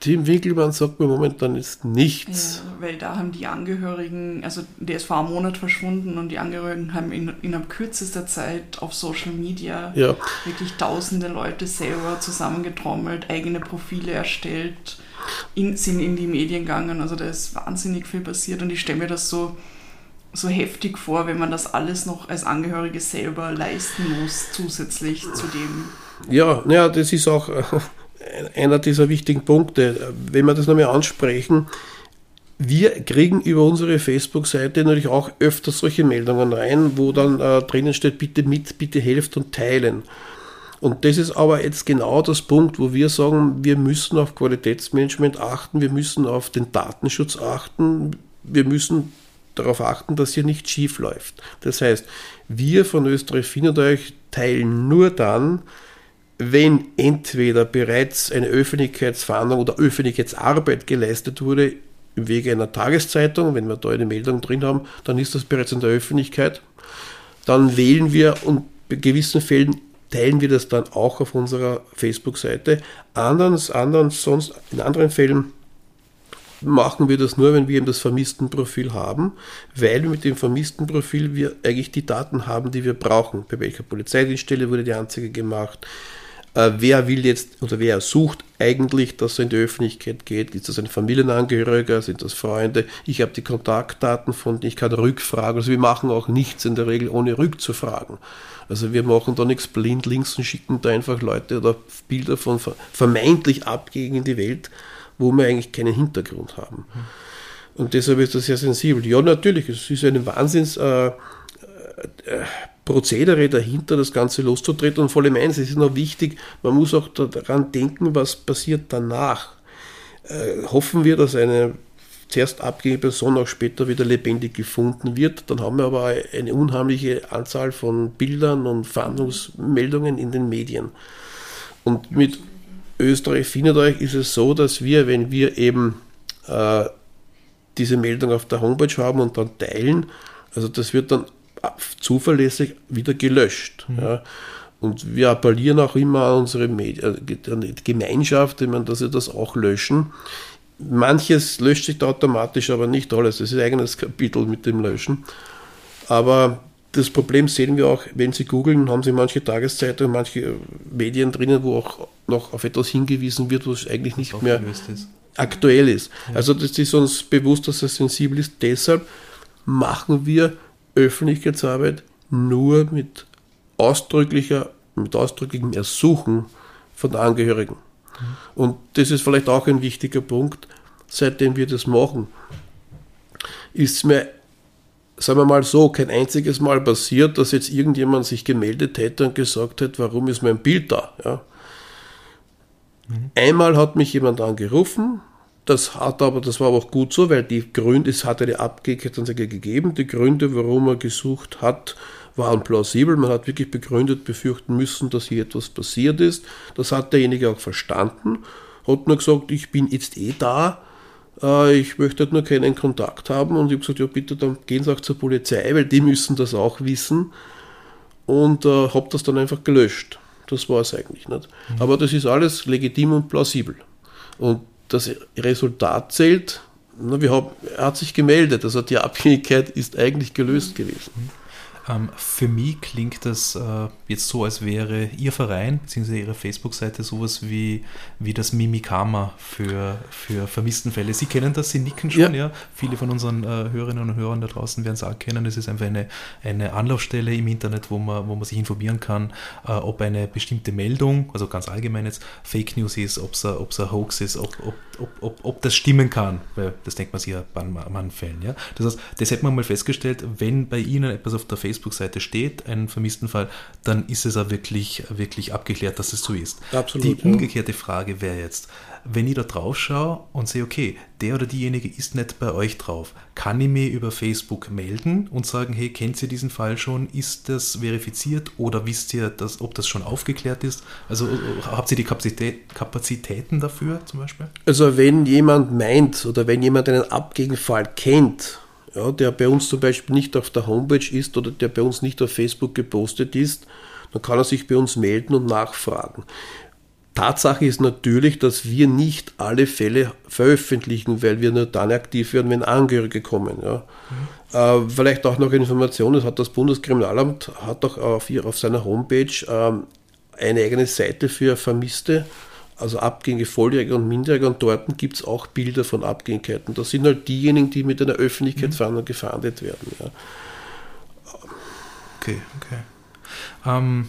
Tim Winkelmann sagt mir momentan jetzt nichts. Ja, weil da haben die Angehörigen, also der ist vor einem Monat verschwunden und die Angehörigen haben in, innerhalb kürzester Zeit auf Social Media ja. wirklich tausende Leute selber zusammengetrommelt, eigene Profile erstellt, in, sind in die Medien gegangen. Also da ist wahnsinnig viel passiert und ich stelle mir das so, so heftig vor, wenn man das alles noch als Angehörige selber leisten muss, zusätzlich zu dem. Ja, ja, das ist auch einer dieser wichtigen Punkte. Wenn wir das nochmal ansprechen, wir kriegen über unsere Facebook-Seite natürlich auch öfters solche Meldungen rein, wo dann äh, drinnen steht, bitte mit, bitte helft und teilen. Und das ist aber jetzt genau das Punkt, wo wir sagen, wir müssen auf Qualitätsmanagement achten, wir müssen auf den Datenschutz achten, wir müssen darauf achten, dass hier nichts schief läuft. Das heißt, wir von Österreich findet euch teilen nur dann, wenn entweder bereits eine Öffentlichkeitsfahndung oder Öffentlichkeitsarbeit geleistet wurde im Wege einer Tageszeitung, wenn wir da eine Meldung drin haben, dann ist das bereits in der Öffentlichkeit. Dann wählen wir und bei gewissen Fällen teilen wir das dann auch auf unserer Facebook-Seite. Andern, anderen, sonst, in anderen Fällen machen wir das nur, wenn wir eben das Vermisstenprofil haben, weil mit dem Vermisstenprofil wir eigentlich die Daten haben, die wir brauchen. Bei welcher Polizeidienststelle wurde die Anzeige gemacht? Äh, wer will jetzt oder wer sucht eigentlich, dass er in die Öffentlichkeit geht? Ist das ein Familienangehöriger? Sind das Freunde? Ich habe die Kontaktdaten von ich kann rückfragen. Also wir machen auch nichts in der Regel, ohne rückzufragen. Also wir machen da nichts blind links und schicken da einfach Leute oder Bilder von vermeintlich Abgegen die Welt, wo wir eigentlich keinen Hintergrund haben. Und deshalb ist das sehr sensibel. Ja, natürlich, es ist ein Wahnsinns äh, äh, Prozedere dahinter, das Ganze loszutreten. Und vor allem eins, es ist noch wichtig, man muss auch daran denken, was passiert danach. Äh, hoffen wir, dass eine zuerst abgehende Person auch später wieder lebendig gefunden wird. Dann haben wir aber eine unheimliche Anzahl von Bildern und Fahndungsmeldungen in den Medien. Und mit Österreich findet euch ist es so, dass wir, wenn wir eben äh, diese Meldung auf der Homepage haben und dann teilen, also das wird dann zuverlässig wieder gelöscht. Mhm. Ja. Und wir appellieren auch immer an unsere Medi äh, Gemeinschaft, ich meine, dass sie das auch löschen. Manches löscht sich da automatisch, aber nicht alles. Das ist ein eigenes Kapitel mit dem Löschen. Aber das Problem sehen wir auch, wenn Sie googeln, haben Sie manche Tageszeitungen, manche Medien drinnen, wo auch noch auf etwas hingewiesen wird, was eigentlich nicht mehr ist. aktuell ist. Ja. Also das ist uns bewusst, dass es sensibel ist. Deshalb machen wir Öffentlichkeitsarbeit nur mit ausdrücklicher, mit ausdrücklichem Ersuchen von Angehörigen. Und das ist vielleicht auch ein wichtiger Punkt, seitdem wir das machen, ist mir, sagen wir mal so, kein einziges Mal passiert, dass jetzt irgendjemand sich gemeldet hätte und gesagt hat, warum ist mein Bild da? Ja. Mhm. Einmal hat mich jemand angerufen, das hat aber, das war aber auch gut so, weil die Gründe, es hat eine Abgekehrtanzeige gegeben, die Gründe, warum er gesucht hat, waren plausibel. Man hat wirklich begründet befürchten müssen, dass hier etwas passiert ist. Das hat derjenige auch verstanden, hat nur gesagt, ich bin jetzt eh da, äh, ich möchte halt nur keinen Kontakt haben. Und ich habe gesagt, ja bitte, dann gehen Sie auch zur Polizei, weil die müssen das auch wissen. Und äh, habe das dann einfach gelöscht. Das war es eigentlich nicht. Mhm. Aber das ist alles legitim und plausibel. Und das Resultat zählt. Na, wir haben, er hat sich gemeldet, also die Abhängigkeit ist eigentlich gelöst gewesen. Mhm. Ähm, für mich klingt das äh, jetzt so, als wäre Ihr Verein bzw. Ihre Facebook-Seite sowas wie, wie das Mimikama für, für Vermisstenfälle. Sie kennen das, Sie nicken schon, ja. ja? Viele von unseren äh, Hörerinnen und Hörern da draußen werden es auch kennen. Es ist einfach eine, eine Anlaufstelle im Internet, wo man, wo man sich informieren kann, äh, ob eine bestimmte Meldung, also ganz allgemein jetzt, Fake News ist, ob es ein Hoax ist, ob, ob, ob, ob, ob das stimmen kann, weil das denkt man sich ja bei manchen Fällen. Ja? Das heißt, das hätte man mal festgestellt, wenn bei Ihnen etwas auf der Facebook Facebook-Seite steht, einen vermissten Fall, dann ist es auch wirklich, wirklich abgeklärt, dass es so ist. Absolut, die umgekehrte Frage wäre jetzt, wenn ich da drauf schaue und sehe, okay, der oder diejenige ist nicht bei euch drauf, kann ich mich über Facebook melden und sagen, hey, kennt ihr diesen Fall schon? Ist das verifiziert oder wisst ihr, dass, ob das schon aufgeklärt ist? Also habt ihr die Kapazität, Kapazitäten dafür zum Beispiel? Also wenn jemand meint oder wenn jemand einen Abgegenfall kennt, ja, der bei uns zum Beispiel nicht auf der Homepage ist oder der bei uns nicht auf Facebook gepostet ist, dann kann er sich bei uns melden und nachfragen. Tatsache ist natürlich, dass wir nicht alle Fälle veröffentlichen, weil wir nur dann aktiv werden, wenn Angehörige kommen. Ja. Mhm. Äh, vielleicht auch noch eine Information, das hat das Bundeskriminalamt hat auch auf, auf seiner Homepage ähm, eine eigene Seite für Vermisste also Abgänge Volljährige und Minderjährige und dort gibt es auch Bilder von Abgängigkeiten. Das sind halt diejenigen, die mit einer Öffentlichkeitsfahndung mhm. gefahndet werden. Ja. Okay, okay. Ähm,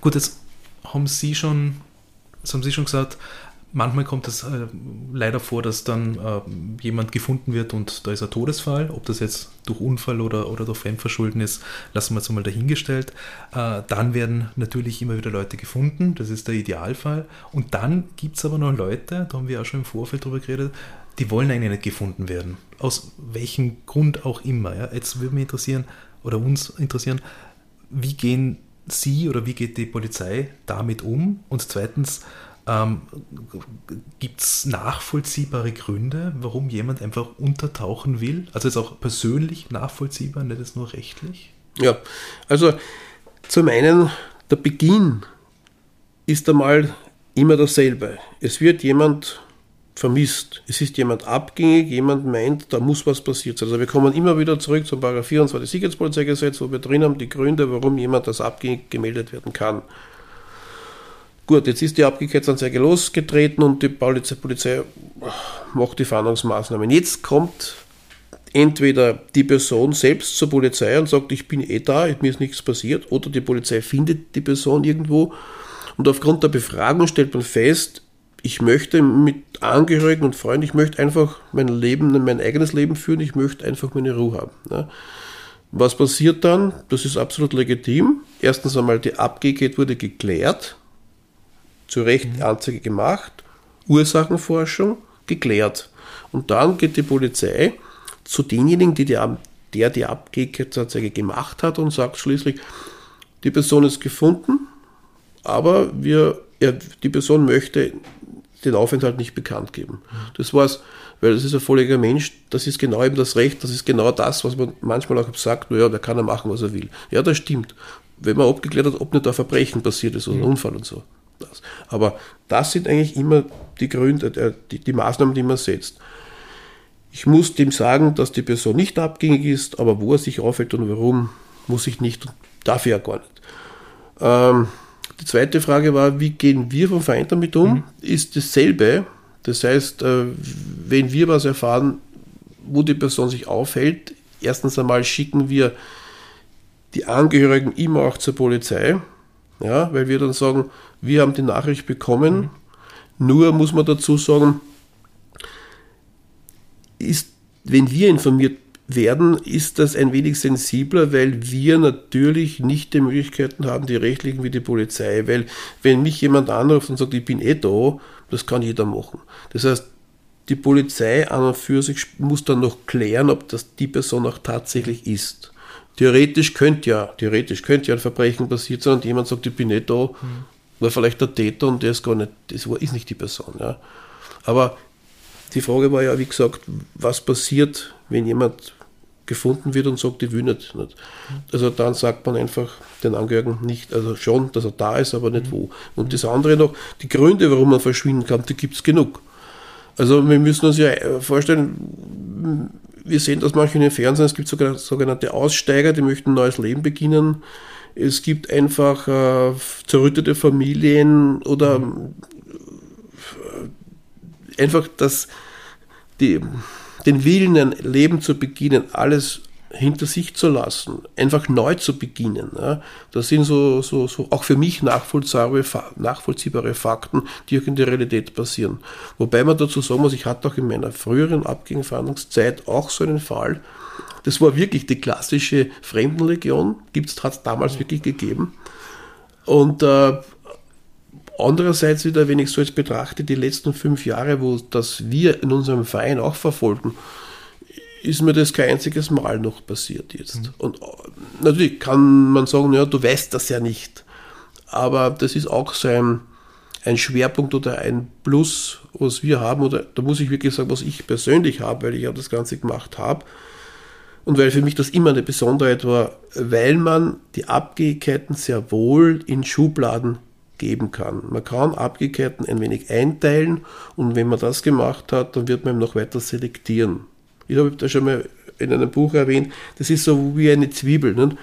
gut, jetzt haben Sie schon, das haben Sie schon gesagt, Manchmal kommt es äh, leider vor, dass dann äh, jemand gefunden wird und da ist ein Todesfall. Ob das jetzt durch Unfall oder, oder durch Fremdverschulden ist, lassen wir jetzt mal dahingestellt. Äh, dann werden natürlich immer wieder Leute gefunden. Das ist der Idealfall. Und dann gibt es aber noch Leute, da haben wir auch schon im Vorfeld drüber geredet, die wollen eigentlich nicht gefunden werden. Aus welchem Grund auch immer. Ja? Jetzt würde mich interessieren, oder uns interessieren, wie gehen Sie oder wie geht die Polizei damit um? Und zweitens, ähm, Gibt es nachvollziehbare Gründe, warum jemand einfach untertauchen will? Also ist auch persönlich nachvollziehbar, nicht nur rechtlich? Ja, also zum einen der Beginn ist einmal immer dasselbe. Es wird jemand vermisst. Es ist jemand abgängig, jemand meint, da muss was passiert sein. Also wir kommen immer wieder zurück zum 24 Sicherheitspolizeigesetz, wo wir drin haben die Gründe, warum jemand als abgängig gemeldet werden kann. Gut, jetzt ist die Abgängigkeitsanzeige losgetreten und die Polizei, Polizei macht die Fahndungsmaßnahmen. Jetzt kommt entweder die Person selbst zur Polizei und sagt, ich bin eh da, mir ist nichts passiert, oder die Polizei findet die Person irgendwo und aufgrund der Befragung stellt man fest, ich möchte mit Angehörigen und Freunden, ich möchte einfach mein Leben, mein eigenes Leben führen, ich möchte einfach meine Ruhe haben. Ne? Was passiert dann? Das ist absolut legitim. Erstens einmal, die Abgehkeit wurde geklärt, zu Recht die Anzeige gemacht, Ursachenforschung geklärt. Und dann geht die Polizei zu denjenigen, die die, der die Abgehkeitsanzeige gemacht hat und sagt schließlich, die Person ist gefunden, aber wir, er, die Person möchte den Aufenthalt nicht bekannt geben. Das war's, weil das ist ein volliger Mensch, das ist genau eben das Recht, das ist genau das, was man manchmal auch sagt, naja, der kann er machen, was er will. Ja, das stimmt. Wenn man abgeklärt hat, ob nicht ein Verbrechen passiert ist oder ein Unfall und so. Das. Aber das sind eigentlich immer die Gründe, äh, die, die Maßnahmen, die man setzt. Ich muss dem sagen, dass die Person nicht abgängig ist, aber wo er sich aufhält und warum, muss ich nicht, darf ich ja gar nicht. Ähm, die zweite Frage war, wie gehen wir vom Verein damit um? Mhm. Ist dasselbe. Das heißt, äh, wenn wir was erfahren, wo die Person sich aufhält, erstens einmal schicken wir die Angehörigen immer auch zur Polizei, ja, weil wir dann sagen, wir haben die Nachricht bekommen. Mhm. Nur muss man dazu sagen, ist, wenn wir informiert werden, ist das ein wenig sensibler, weil wir natürlich nicht die Möglichkeiten haben, die rechtlichen wie die Polizei. Weil wenn mich jemand anruft und sagt, ich bin eh da, das kann jeder machen. Das heißt, die Polizei an und für sich muss dann noch klären, ob das die Person auch tatsächlich ist. Theoretisch könnte ja, theoretisch könnte ja ein Verbrechen passiert sein und jemand sagt, ich bin nicht da, mhm. war vielleicht der Täter und der ist gar nicht, das ist nicht die Person. Ja. Aber die Frage war ja, wie gesagt, was passiert, wenn jemand gefunden wird und sagt, ich will nicht, nicht. Also dann sagt man einfach den Angehörigen nicht, also schon, dass er da ist, aber nicht wo. Und das andere noch, die Gründe, warum man verschwinden kann, die gibt es genug. Also wir müssen uns ja vorstellen, wir sehen das manchmal im Fernsehen, es gibt sogar sogenannte Aussteiger, die möchten ein neues Leben beginnen. Es gibt einfach äh, zerrüttete Familien oder mhm. einfach das, die, den Willen, ein Leben zu beginnen, alles hinter sich zu lassen, einfach neu zu beginnen. Ja. Das sind so, so, so auch für mich nachvollziehbare, nachvollziehbare Fakten, die auch in der Realität passieren. Wobei man dazu sagen muss, ich hatte auch in meiner früheren Abgegenverhandlungszeit auch so einen Fall. Das war wirklich die klassische Fremdenlegion, gibt's, hat es damals wirklich gegeben. Und äh, Andererseits wieder, wenn ich so jetzt betrachte, die letzten fünf Jahre, wo das wir in unserem Verein auch verfolgen, ist mir das kein einziges Mal noch passiert jetzt. Mhm. Und äh, natürlich kann man sagen, ja, du weißt das ja nicht. Aber das ist auch so ein, ein Schwerpunkt oder ein Plus, was wir haben, oder da muss ich wirklich sagen, was ich persönlich habe, weil ich ja das Ganze gemacht habe. Und weil für mich das immer eine Besonderheit war, weil man die Abgehigkeiten sehr wohl in Schubladen geben kann. Man kann Abgekehrten ein wenig einteilen und wenn man das gemacht hat, dann wird man noch weiter selektieren. Ich habe das schon mal in einem Buch erwähnt, das ist so wie eine Zwiebel. Nicht?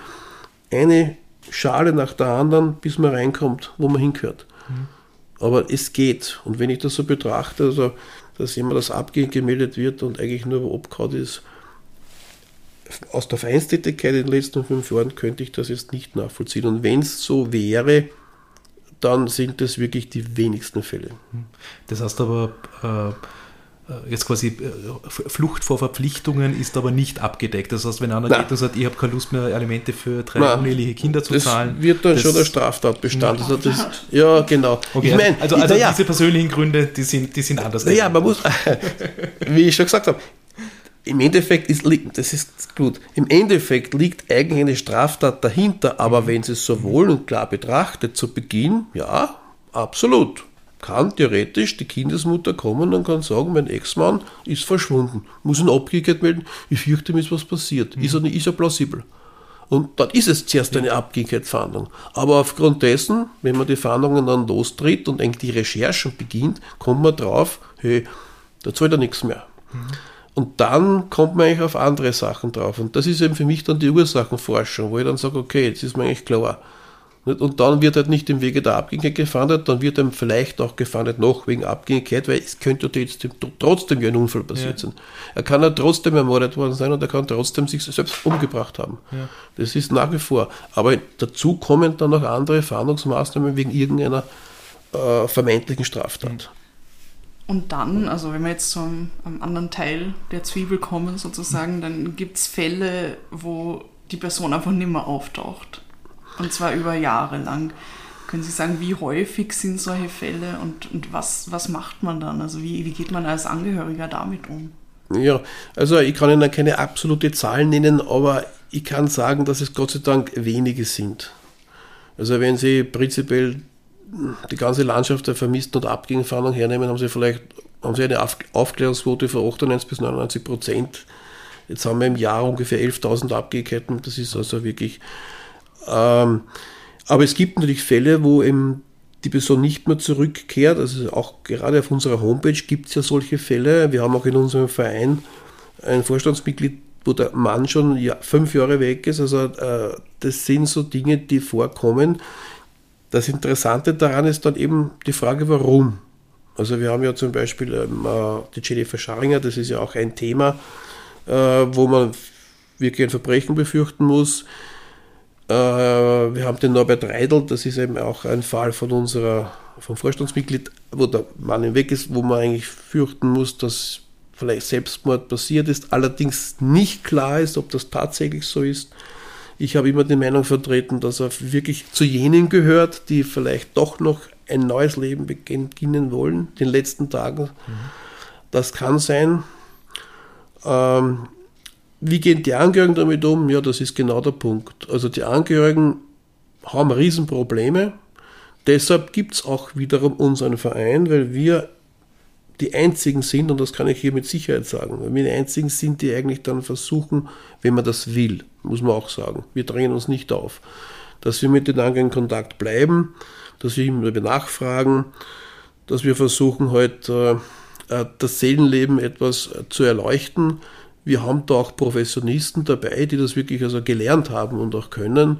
Eine Schale nach der anderen, bis man reinkommt, wo man hingehört. Mhm. Aber es geht. Und wenn ich das so betrachte, also, dass jemand das abgemeldet wird und eigentlich nur abgehauen ist, aus der Vereinstätigkeit in den letzten fünf Jahren könnte ich das jetzt nicht nachvollziehen. Und wenn es so wäre, dann sind das wirklich die wenigsten Fälle. Das heißt aber, äh jetzt quasi äh, Flucht vor Verpflichtungen ist aber nicht abgedeckt. Das heißt, wenn einer Nein. geht und sagt, ich habe keine Lust mehr, Alimente für drei Nein. uneheliche Kinder zu das zahlen. wird dann schon der Straftatbestand. Also das, ja, genau. Okay, ich mein, also, also ja. diese persönlichen Gründe, die sind, die sind anders. Ja, man muss, [laughs] wie ich schon gesagt habe, im Endeffekt ist, das ist gut, im Endeffekt liegt eigentlich eine Straftat dahinter, aber wenn Sie es so wohl und klar betrachtet, zu Beginn, ja, absolut. Kann theoretisch die Kindesmutter kommen und kann sagen, mein Ex-Mann ist verschwunden. Muss ihn abgekehrt melden, ich fürchte, mir ist was passiert. Mhm. Ist, er, ist er plausibel. Und dann ist es zuerst eine Abgängigkeitsfahndung. Aber aufgrund dessen, wenn man die Fahndungen dann lostritt und eigentlich die Recherchen beginnt, kommt man drauf, hey, da zahlt er nichts mehr. Und dann kommt man eigentlich auf andere Sachen drauf. Und das ist eben für mich dann die Ursachenforschung, wo ich dann sage, okay, jetzt ist mir eigentlich klar. Und dann wird halt nicht im Wege der Abgängigkeit gefahndet, dann wird einem vielleicht auch gefahndet noch wegen Abgängigkeit, weil es könnte jetzt trotzdem ja ein Unfall passiert sein. Er kann ja trotzdem ermordet worden sein und er kann trotzdem sich selbst umgebracht haben. Ja. Das ist nach wie vor. Aber dazu kommen dann noch andere Fahndungsmaßnahmen wegen irgendeiner äh, vermeintlichen Straftat. Und dann, also wenn wir jetzt zum am anderen Teil der Zwiebel kommen sozusagen, dann gibt es Fälle, wo die Person einfach nicht mehr auftaucht. Und zwar über Jahre lang. Können Sie sagen, wie häufig sind solche Fälle und, und was, was macht man dann? Also wie, wie geht man als Angehöriger damit um? Ja, also ich kann Ihnen keine absolute Zahl nennen, aber ich kann sagen, dass es Gott sei Dank wenige sind. Also wenn Sie prinzipiell die ganze Landschaft der vermissten und Abgängenfahndung hernehmen, haben Sie vielleicht haben Sie eine Auf Aufklärungsquote von 98 bis 99 Prozent. Jetzt haben wir im Jahr ungefähr 11.000 Abgehketten. Das ist also wirklich. Ähm, aber es gibt natürlich Fälle, wo eben die Person nicht mehr zurückkehrt. Also auch gerade auf unserer Homepage gibt es ja solche Fälle. Wir haben auch in unserem Verein ein Vorstandsmitglied, wo der Mann schon fünf Jahre weg ist. Also äh, das sind so Dinge, die vorkommen. Das Interessante daran ist dann eben die Frage, warum. Also wir haben ja zum Beispiel ähm, äh, die Jennifer Scharinger, das ist ja auch ein Thema, äh, wo man wirklich ein Verbrechen befürchten muss. Äh, wir haben den Norbert Reidel, das ist eben auch ein Fall von unserer, vom Vorstandsmitglied, wo der Mann weg ist, wo man eigentlich fürchten muss, dass vielleicht Selbstmord passiert ist, allerdings nicht klar ist, ob das tatsächlich so ist. Ich habe immer die Meinung vertreten, dass er wirklich zu jenen gehört, die vielleicht doch noch ein neues Leben beginnen wollen, den letzten Tagen. Mhm. Das kann sein. Ähm, wie gehen die Angehörigen damit um? Ja, das ist genau der Punkt. Also die Angehörigen haben Riesenprobleme. Deshalb gibt es auch wiederum unseren Verein, weil wir die einzigen sind, und das kann ich hier mit Sicherheit sagen, weil wir die einzigen sind, die eigentlich dann versuchen, wenn man das will, muss man auch sagen, wir drängen uns nicht auf, dass wir mit den Angehörigen in Kontakt bleiben, dass wir immer nachfragen, dass wir versuchen, halt äh, äh, das Seelenleben etwas zu erleuchten. Wir haben da auch Professionisten dabei, die das wirklich also gelernt haben und auch können.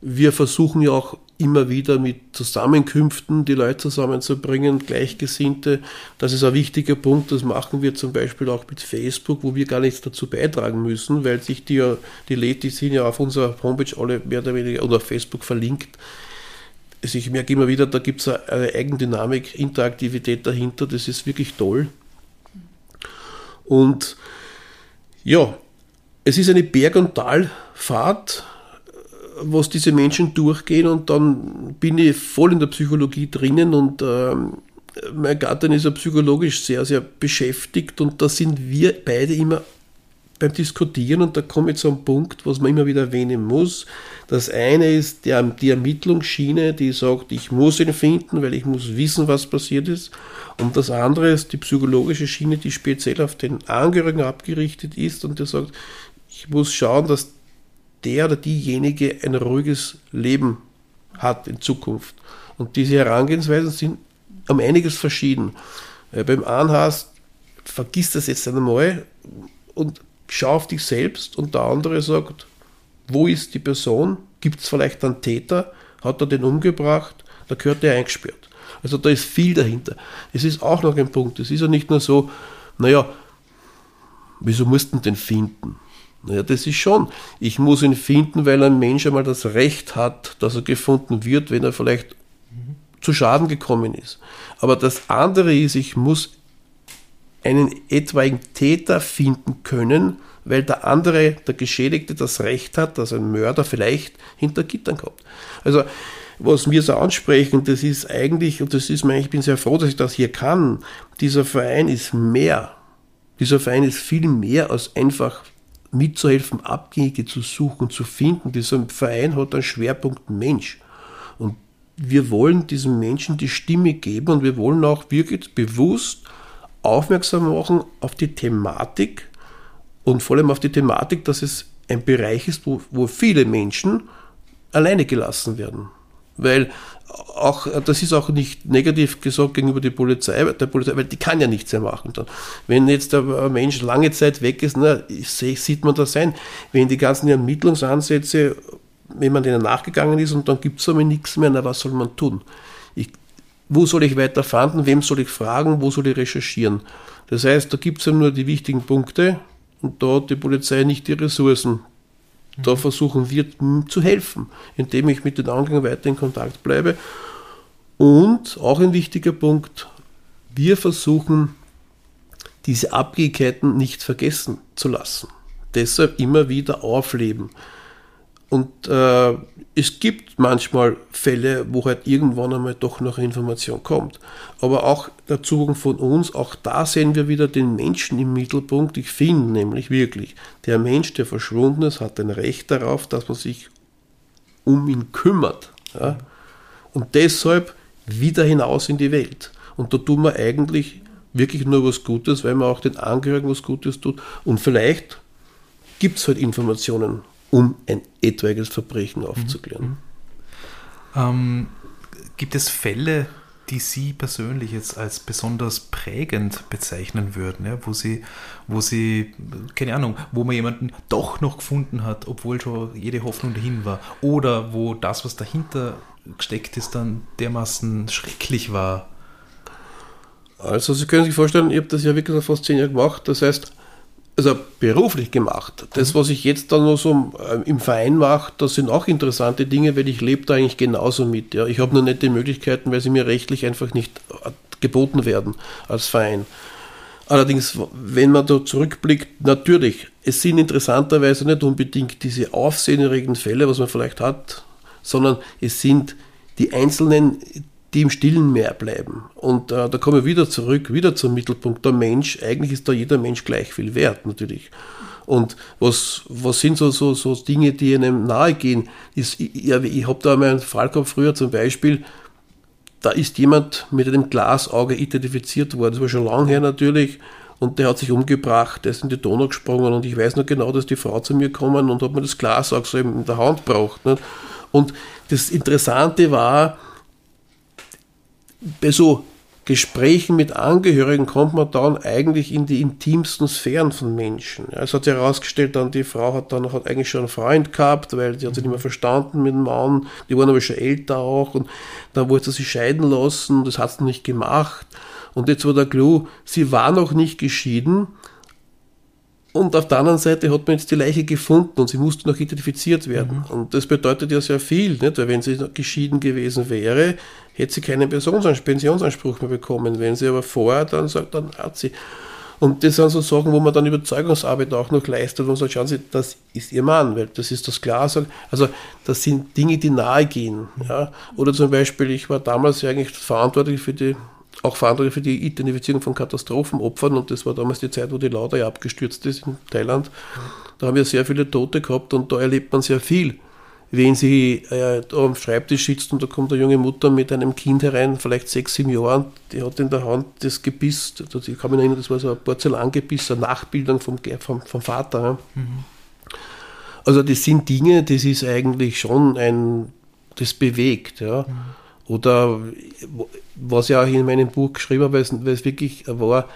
Wir versuchen ja auch immer wieder mit Zusammenkünften die Leute zusammenzubringen, Gleichgesinnte. Das ist ein wichtiger Punkt. Das machen wir zum Beispiel auch mit Facebook, wo wir gar nichts dazu beitragen müssen, weil sich die, die Leute, die sind ja auf unserer Homepage alle mehr oder weniger oder auf Facebook verlinkt. Also ich merke immer wieder, da gibt es eine Eigendynamik, Interaktivität dahinter. Das ist wirklich toll. Und ja, es ist eine Berg- und Talfahrt was diese Menschen durchgehen und dann bin ich voll in der Psychologie drinnen und ähm, mein Gatten ist ja psychologisch sehr, sehr beschäftigt und da sind wir beide immer beim Diskutieren und da komme ich zu einem Punkt, was man immer wieder erwähnen muss. Das eine ist der, die Ermittlungsschiene, die sagt, ich muss ihn finden, weil ich muss wissen, was passiert ist. Und das andere ist die psychologische Schiene, die speziell auf den Angehörigen abgerichtet ist und der sagt, ich muss schauen, dass der oder diejenige ein ruhiges Leben hat in Zukunft. Und diese Herangehensweisen sind um einiges verschieden. Äh, beim einen heißt, vergiss das jetzt einmal und schau auf dich selbst und der andere sagt, wo ist die Person? Gibt es vielleicht einen Täter? Hat er den umgebracht? Da gehört der eingesperrt. Also da ist viel dahinter. Es ist auch noch ein Punkt. Es ist ja nicht nur so, naja, wieso mussten den finden? Naja, das ist schon. Ich muss ihn finden, weil ein Mensch einmal das Recht hat, dass er gefunden wird, wenn er vielleicht zu Schaden gekommen ist. Aber das andere ist, ich muss einen etwaigen Täter finden können, weil der andere, der Geschädigte, das Recht hat, dass ein Mörder vielleicht hinter Gittern kommt. Also, was wir so ansprechen, das ist eigentlich, und das ist mir, ich bin sehr froh, dass ich das hier kann, dieser Verein ist mehr. Dieser Verein ist viel mehr als einfach mitzuhelfen, Abgängige zu suchen, zu finden. Dieser Verein hat einen Schwerpunkt Mensch. Und wir wollen diesen Menschen die Stimme geben und wir wollen auch wirklich bewusst aufmerksam machen auf die Thematik und vor allem auf die Thematik, dass es ein Bereich ist, wo, wo viele Menschen alleine gelassen werden. Weil auch, das ist auch nicht negativ gesagt gegenüber der Polizei, der Polizei, weil die kann ja nichts mehr machen. Dann. Wenn jetzt der Mensch lange Zeit weg ist, na, sieht man das ein. Wenn die ganzen Ermittlungsansätze, wenn man denen nachgegangen ist und dann gibt es aber nichts mehr, na, was soll man tun? Wo soll ich weiter fanden? Wem soll ich fragen? Wo soll ich recherchieren? Das heißt, da gibt es ja nur die wichtigen Punkte und da hat die Polizei nicht die Ressourcen. Da versuchen wir zu helfen, indem ich mit den Angehörigen weiter in Kontakt bleibe. Und auch ein wichtiger Punkt, wir versuchen, diese Abhängigkeiten nicht vergessen zu lassen. Deshalb immer wieder aufleben. Und äh, es gibt manchmal Fälle, wo halt irgendwann einmal doch noch Information kommt. Aber auch der Zugang von uns, auch da sehen wir wieder den Menschen im Mittelpunkt. Ich finde nämlich wirklich, der Mensch, der verschwunden ist, hat ein Recht darauf, dass man sich um ihn kümmert. Ja? Und deshalb wieder hinaus in die Welt. Und da tun wir eigentlich wirklich nur was Gutes, weil man auch den Angehörigen was Gutes tut. Und vielleicht gibt es halt Informationen um ein etwaiges Verbrechen aufzuklären. Mhm. Ähm, gibt es Fälle, die Sie persönlich jetzt als besonders prägend bezeichnen würden, ja, wo Sie, wo Sie, keine Ahnung, wo man jemanden doch noch gefunden hat, obwohl schon jede Hoffnung dahin war, oder wo das, was dahinter gesteckt ist, dann dermaßen schrecklich war? Also Sie können sich vorstellen, ich habe das ja wirklich fast zehn Jahre gemacht, das heißt, also beruflich gemacht. Das, was ich jetzt dann nur so äh, im Verein mache, das sind auch interessante Dinge, weil ich lebe da eigentlich genauso mit. Ja. Ich habe nur nicht die Möglichkeiten, weil sie mir rechtlich einfach nicht äh, geboten werden als Verein. Allerdings, wenn man da zurückblickt, natürlich, es sind interessanterweise nicht unbedingt diese aufsehenerregenden Fälle, was man vielleicht hat, sondern es sind die einzelnen die im Stillen mehr bleiben. Und äh, da kommen wir wieder zurück, wieder zum Mittelpunkt. Der Mensch, eigentlich ist da jeder Mensch gleich viel wert, natürlich. Und was, was sind so, so, so Dinge, die einem nahe gehen? Ist, ich, ich habe da mal einen Fall gehabt früher zum Beispiel, da ist jemand mit einem Glasauge identifiziert worden. Das war schon lange her natürlich. Und der hat sich umgebracht, der ist in die Donau gesprungen und ich weiß noch genau, dass die Frau zu mir gekommen und hat mir das Glasauge so in der Hand braucht. Nicht? Und das Interessante war, bei so Gesprächen mit Angehörigen kommt man dann eigentlich in die intimsten Sphären von Menschen. es hat sich herausgestellt, dann die Frau hat dann hat eigentlich schon einen Freund gehabt, weil die hat sich nicht mehr verstanden mit dem Mann, die waren aber schon älter auch und dann wollte sie sich scheiden lassen, das hat sie nicht gemacht. Und jetzt war der Clou, sie war noch nicht geschieden, und auf der anderen Seite hat man jetzt die Leiche gefunden und sie musste noch identifiziert werden. Mhm. Und das bedeutet ja sehr viel, nicht? weil wenn sie geschieden gewesen wäre, hätte sie keinen Pensionsanspruch mehr bekommen. Wenn sie aber vorher dann sagt, dann hat sie. Und das sind so Sachen, wo man dann Überzeugungsarbeit auch noch leistet und sagt, schauen Sie, das ist Ihr Mann, weil das ist das Glas. Also das sind Dinge, die nahe gehen. Ja? Oder zum Beispiel, ich war damals ja eigentlich verantwortlich für die auch verantwortlich für die Identifizierung von Katastrophenopfern und das war damals die Zeit, wo die Lauda ja abgestürzt ist in Thailand. Da haben wir sehr viele Tote gehabt und da erlebt man sehr viel. Wenn sie äh, am Schreibtisch sitzt und da kommt eine junge Mutter mit einem Kind herein, vielleicht sechs, sieben Jahren, die hat in der Hand das Gebiss, ich kann mich erinnern, das war so ein Porzellangebiss, eine Nachbildung vom, vom, vom Vater. Mhm. Also das sind Dinge, das ist eigentlich schon ein, das bewegt. Ja. Mhm. Oder was ich auch in meinem Buch geschrieben habe, weil es wirklich war,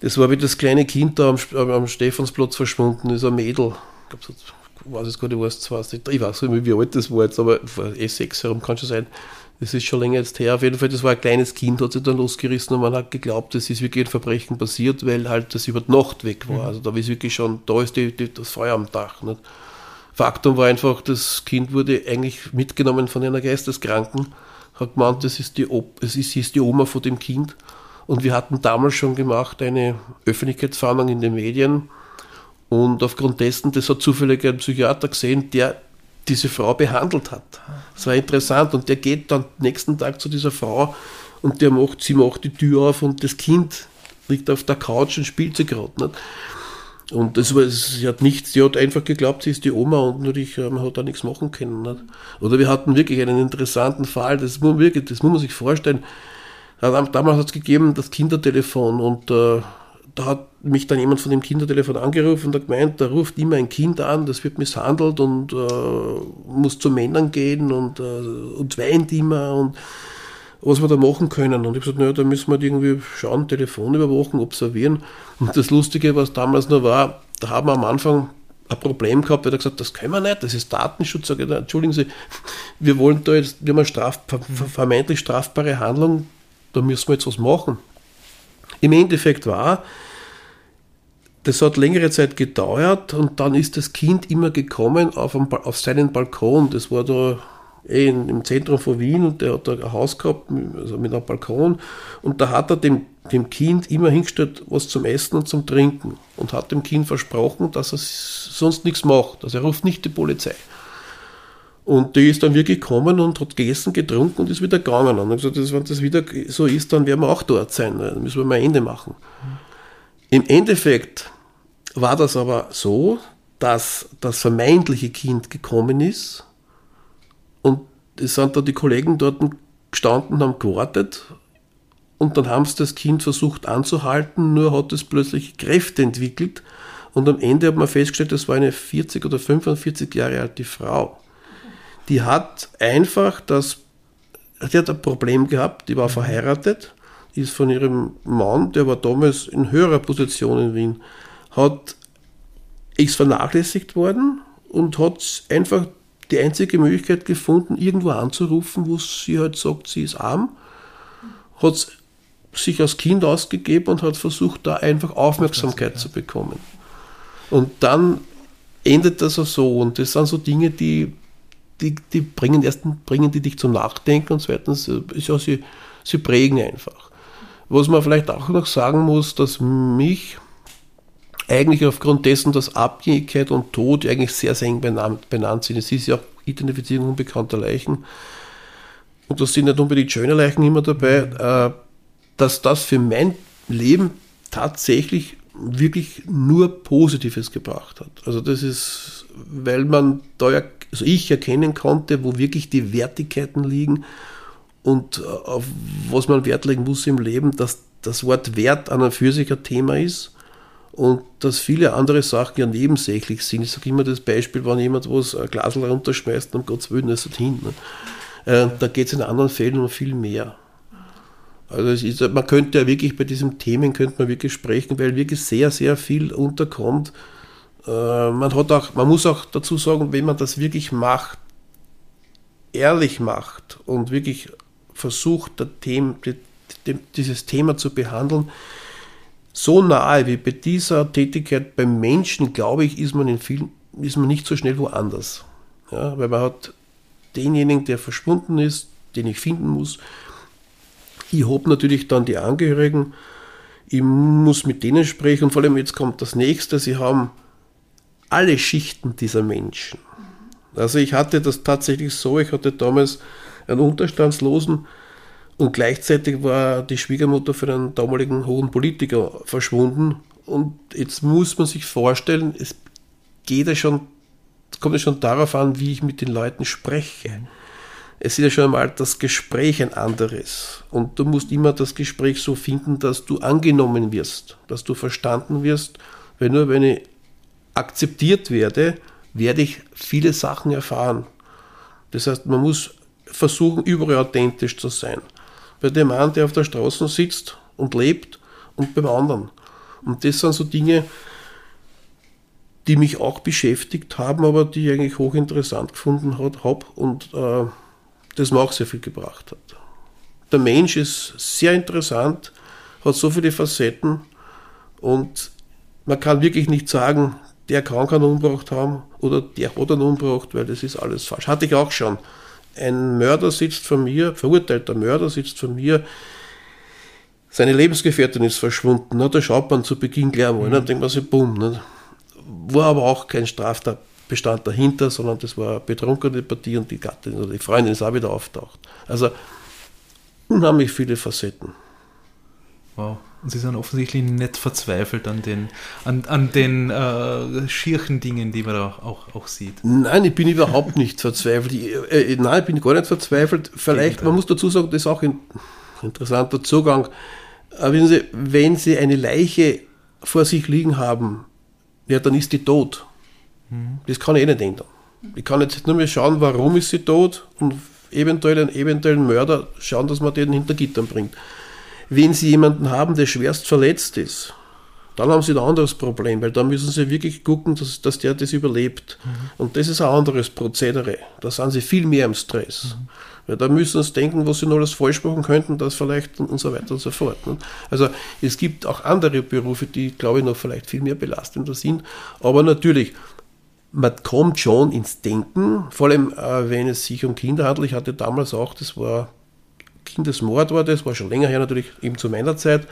das war wie das kleine Kind da am, am Stephansplatz verschwunden ist, ein Mädel. Ich glaube, ich weiß es gar nicht, was es war. Ich weiß nicht, wie alt das war jetzt, aber eh sechs herum kann schon sein. Das ist schon länger jetzt her. Auf jeden Fall, das war ein kleines Kind, hat sich dann losgerissen und man hat geglaubt, es ist wirklich ein Verbrechen passiert, weil halt das über die Nacht weg war. Mhm. Also da ist wirklich schon, da ist die, die, das Feuer am Dach. Nicht? Faktum war einfach, das Kind wurde eigentlich mitgenommen von einer Geisteskranken hat gemeint, das ist die, es ist, ist die Oma von dem Kind. Und wir hatten damals schon gemacht eine Öffentlichkeitsfahndung in den Medien. Und aufgrund dessen, das hat zufällig ein Psychiater gesehen, der diese Frau behandelt hat. Das war interessant. Und der geht dann nächsten Tag zu dieser Frau und der macht, sie macht die Tür auf und das Kind liegt auf der Couch und spielt sie gerade. Und das war, sie hat nichts, sie hat einfach geglaubt, sie ist die Oma und natürlich, man hat da nichts machen können. Nicht? Oder wir hatten wirklich einen interessanten Fall, das muss, wirklich, das muss man sich vorstellen. Damals hat es gegeben das Kindertelefon und äh, da hat mich dann jemand von dem Kindertelefon angerufen und hat gemeint, da ruft immer ein Kind an, das wird misshandelt und äh, muss zu Männern gehen und, äh, und weint immer und was wir da machen können. Und ich habe gesagt, naja, da müssen wir irgendwie schauen, Telefon überwachen, observieren. Und das Lustige, was damals noch war, da haben wir am Anfang ein Problem gehabt, weil er gesagt das können wir nicht, das ist Datenschutz. Sag ich, entschuldigen Sie, wir wollen da jetzt, wir haben eine straf, vermeintlich strafbare Handlung, da müssen wir jetzt was machen. Im Endeffekt war, das hat längere Zeit gedauert und dann ist das Kind immer gekommen auf, einem, auf seinen Balkon. Das war da eh im Zentrum von Wien und der hat da ein Haus gehabt, also mit einem Balkon. Und da hat er dem, dem Kind immer hingestellt, was zum Essen und zum Trinken. Und hat dem Kind versprochen, dass er sonst nichts macht. Also er ruft nicht die Polizei. Und die ist dann wirklich gekommen und hat gegessen, getrunken und ist wieder gegangen. Und gesagt, wenn das wieder so ist, dann werden wir auch dort sein. Dann müssen wir mal ein Ende machen. Im Endeffekt war das aber so, dass das vermeintliche Kind gekommen ist es sind da die Kollegen dort gestanden haben gewartet und dann haben sie das Kind versucht anzuhalten, nur hat es plötzlich Kräfte entwickelt und am Ende hat man festgestellt, das war eine 40 oder 45 Jahre alte Frau. Die hat einfach das, die hat ein Problem gehabt, die war verheiratet, ist von ihrem Mann, der war damals in höherer Position in Wien, hat, ist vernachlässigt worden und hat einfach die einzige Möglichkeit gefunden, irgendwo anzurufen, wo sie halt sagt, sie ist arm, hat sich als Kind ausgegeben und hat versucht, da einfach Aufmerksamkeit zu bekommen. Und dann endet das so. Und das sind so Dinge, die die, die bringen erstens bringen die dich zum Nachdenken und zweitens äh, ja, sie, sie prägen einfach. Was man vielleicht auch noch sagen muss, dass mich eigentlich aufgrund dessen, dass Abhängigkeit und Tod eigentlich sehr, sehr eng benannt, sind. Es ist ja auch Identifizierung unbekannter Leichen. Und da sind nicht unbedingt schöne Leichen immer dabei, äh, dass das für mein Leben tatsächlich wirklich nur Positives gebracht hat. Also das ist, weil man da ja also ich erkennen konnte, wo wirklich die Wertigkeiten liegen und äh, auf was man Wert legen muss im Leben, dass das Wort Wert an und für sich ein Thema ist und dass viele andere Sachen ja nebensächlich sind. Ich sage immer das Beispiel, wenn jemand was ein Glasl runterschmeißt, um Gottes Willen, ist hin. Ne? Äh, da geht es in anderen Fällen um viel mehr. Also ist, man könnte ja wirklich bei diesen Themen könnte man wirklich sprechen, weil wirklich sehr, sehr viel unterkommt, äh, man, hat auch, man muss auch dazu sagen, wenn man das wirklich macht, ehrlich macht und wirklich versucht, Thema, dieses Thema zu behandeln, so nahe wie bei dieser Tätigkeit beim Menschen, glaube ich, ist man, in vielen, ist man nicht so schnell woanders. Ja, weil man hat denjenigen, der verschwunden ist, den ich finden muss. Ich habe natürlich dann die Angehörigen, ich muss mit denen sprechen und vor allem jetzt kommt das nächste, sie haben alle Schichten dieser Menschen. Also ich hatte das tatsächlich so, ich hatte damals einen Unterstandslosen und gleichzeitig war die Schwiegermutter für einen damaligen hohen Politiker verschwunden. Und jetzt muss man sich vorstellen, es geht ja schon, kommt ja schon darauf an, wie ich mit den Leuten spreche. Es ist ja schon einmal das Gespräch ein anderes. Und du musst immer das Gespräch so finden, dass du angenommen wirst, dass du verstanden wirst. Weil nur wenn ich akzeptiert werde, werde ich viele Sachen erfahren. Das heißt, man muss versuchen, überall authentisch zu sein. Bei dem einen, der auf der Straße sitzt und lebt, und beim anderen. Und das sind so Dinge, die mich auch beschäftigt haben, aber die ich eigentlich hochinteressant gefunden habe und äh, das mir auch sehr viel gebracht hat. Der Mensch ist sehr interessant, hat so viele Facetten und man kann wirklich nicht sagen, der kann keinen umgebracht haben oder der hat einen umgebracht, weil das ist alles falsch. Hatte ich auch schon. Ein Mörder sitzt vor mir, verurteilter Mörder sitzt vor mir, seine Lebensgefährtin ist verschwunden. Ne? Da schaut man zu Beginn gleich mal, mhm. dann denkt man sich, bumm. Ne? War aber auch kein Straftatbestand dahinter, sondern das war eine betrunkene Partie und die Gattin oder die Freundin ist auch wieder auftaucht. Also unheimlich viele Facetten. Wow. Und sie sind offensichtlich nicht verzweifelt an den, an, an den äh, schierchen Dingen, die man da auch, auch sieht. Nein, ich bin überhaupt nicht verzweifelt. Ich, äh, äh nein, ich bin gar nicht verzweifelt. Vielleicht, man muss dazu sagen, das ist auch ein interessanter Zugang. Aber wissen Sie, wenn Sie eine Leiche vor sich liegen haben, ja, dann ist die tot. Das kann ich eh nicht ändern. Ich kann jetzt nur mehr schauen, warum ist sie tot und eventuell einen eventuellen Mörder schauen, dass man den hinter Gittern bringt. Wenn Sie jemanden haben, der schwerst verletzt ist, dann haben Sie ein anderes Problem, weil da müssen Sie wirklich gucken, dass, dass der das überlebt. Und das ist ein anderes Prozedere. Da sind Sie viel mehr im Stress. Weil da müssen Sie denken, was Sie noch alles falsch machen könnten, das vielleicht und so weiter und so fort. ne? Also es gibt auch andere Berufe, die, glaube ich, noch vielleicht viel mehr belastender sind. Aber natürlich, man kommt schon ins Denken, vor allem äh, wenn es sich um Kinder handelt. Ich hatte damals auch, das war Kindesmord war das, war schon länger her natürlich, eben zu meiner Zeit.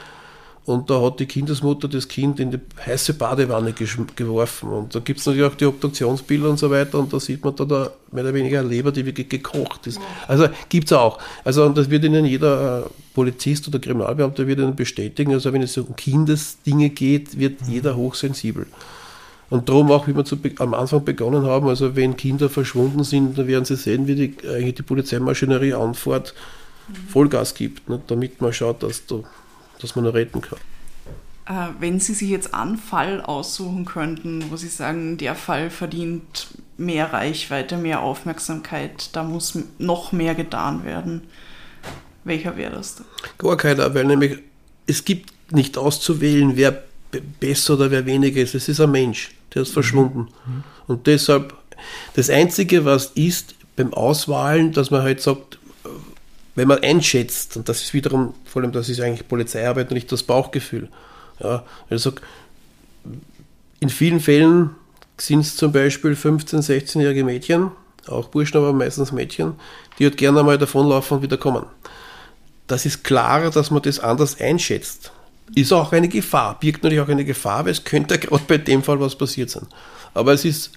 Und da hat die Kindesmutter das Kind in die heiße Badewanne geworfen. Und da gibt es natürlich auch die Obduktionsbilder und so weiter. Und da sieht man da, da mehr oder weniger eine Leber, die wirklich gekocht ist. Also gibt es auch. Also und das wird Ihnen jeder äh, Polizist oder Kriminalbeamter wird Ihnen bestätigen. Also wenn es um Kindesdinge geht, wird jeder hochsensibel. Und darum auch, wie wir zu, am Anfang begonnen haben, also wenn Kinder verschwunden sind, dann werden Sie sehen, wie die, eigentlich die Polizeimaschinerie anfährt, Vollgas gibt, ne, damit man schaut, dass, da, dass man noch retten kann. Äh, wenn Sie sich jetzt einen Fall aussuchen könnten, wo Sie sagen, der Fall verdient mehr Reichweite, mehr Aufmerksamkeit, da muss noch mehr getan werden, welcher wäre das? da? Gar keiner, weil nämlich es gibt nicht auszuwählen, wer be- besser oder wer weniger ist. Es ist ein Mensch, der ist verschwunden. Und deshalb, das Einzige, was ist beim Auswahlen, dass man halt sagt, wenn man einschätzt, und das ist wiederum, vor allem das ist eigentlich Polizeiarbeit und nicht das Bauchgefühl. Ja, sage, in vielen Fällen sind es zum Beispiel 15-, 16-jährige Mädchen, auch Burschen, aber meistens Mädchen, die halt gerne einmal davonlaufen und wieder kommen. Das ist klar, dass man das anders einschätzt. Ist auch eine Gefahr, birgt natürlich auch eine Gefahr, weil es könnte [laughs] gerade bei dem Fall was passiert sein. Aber es ist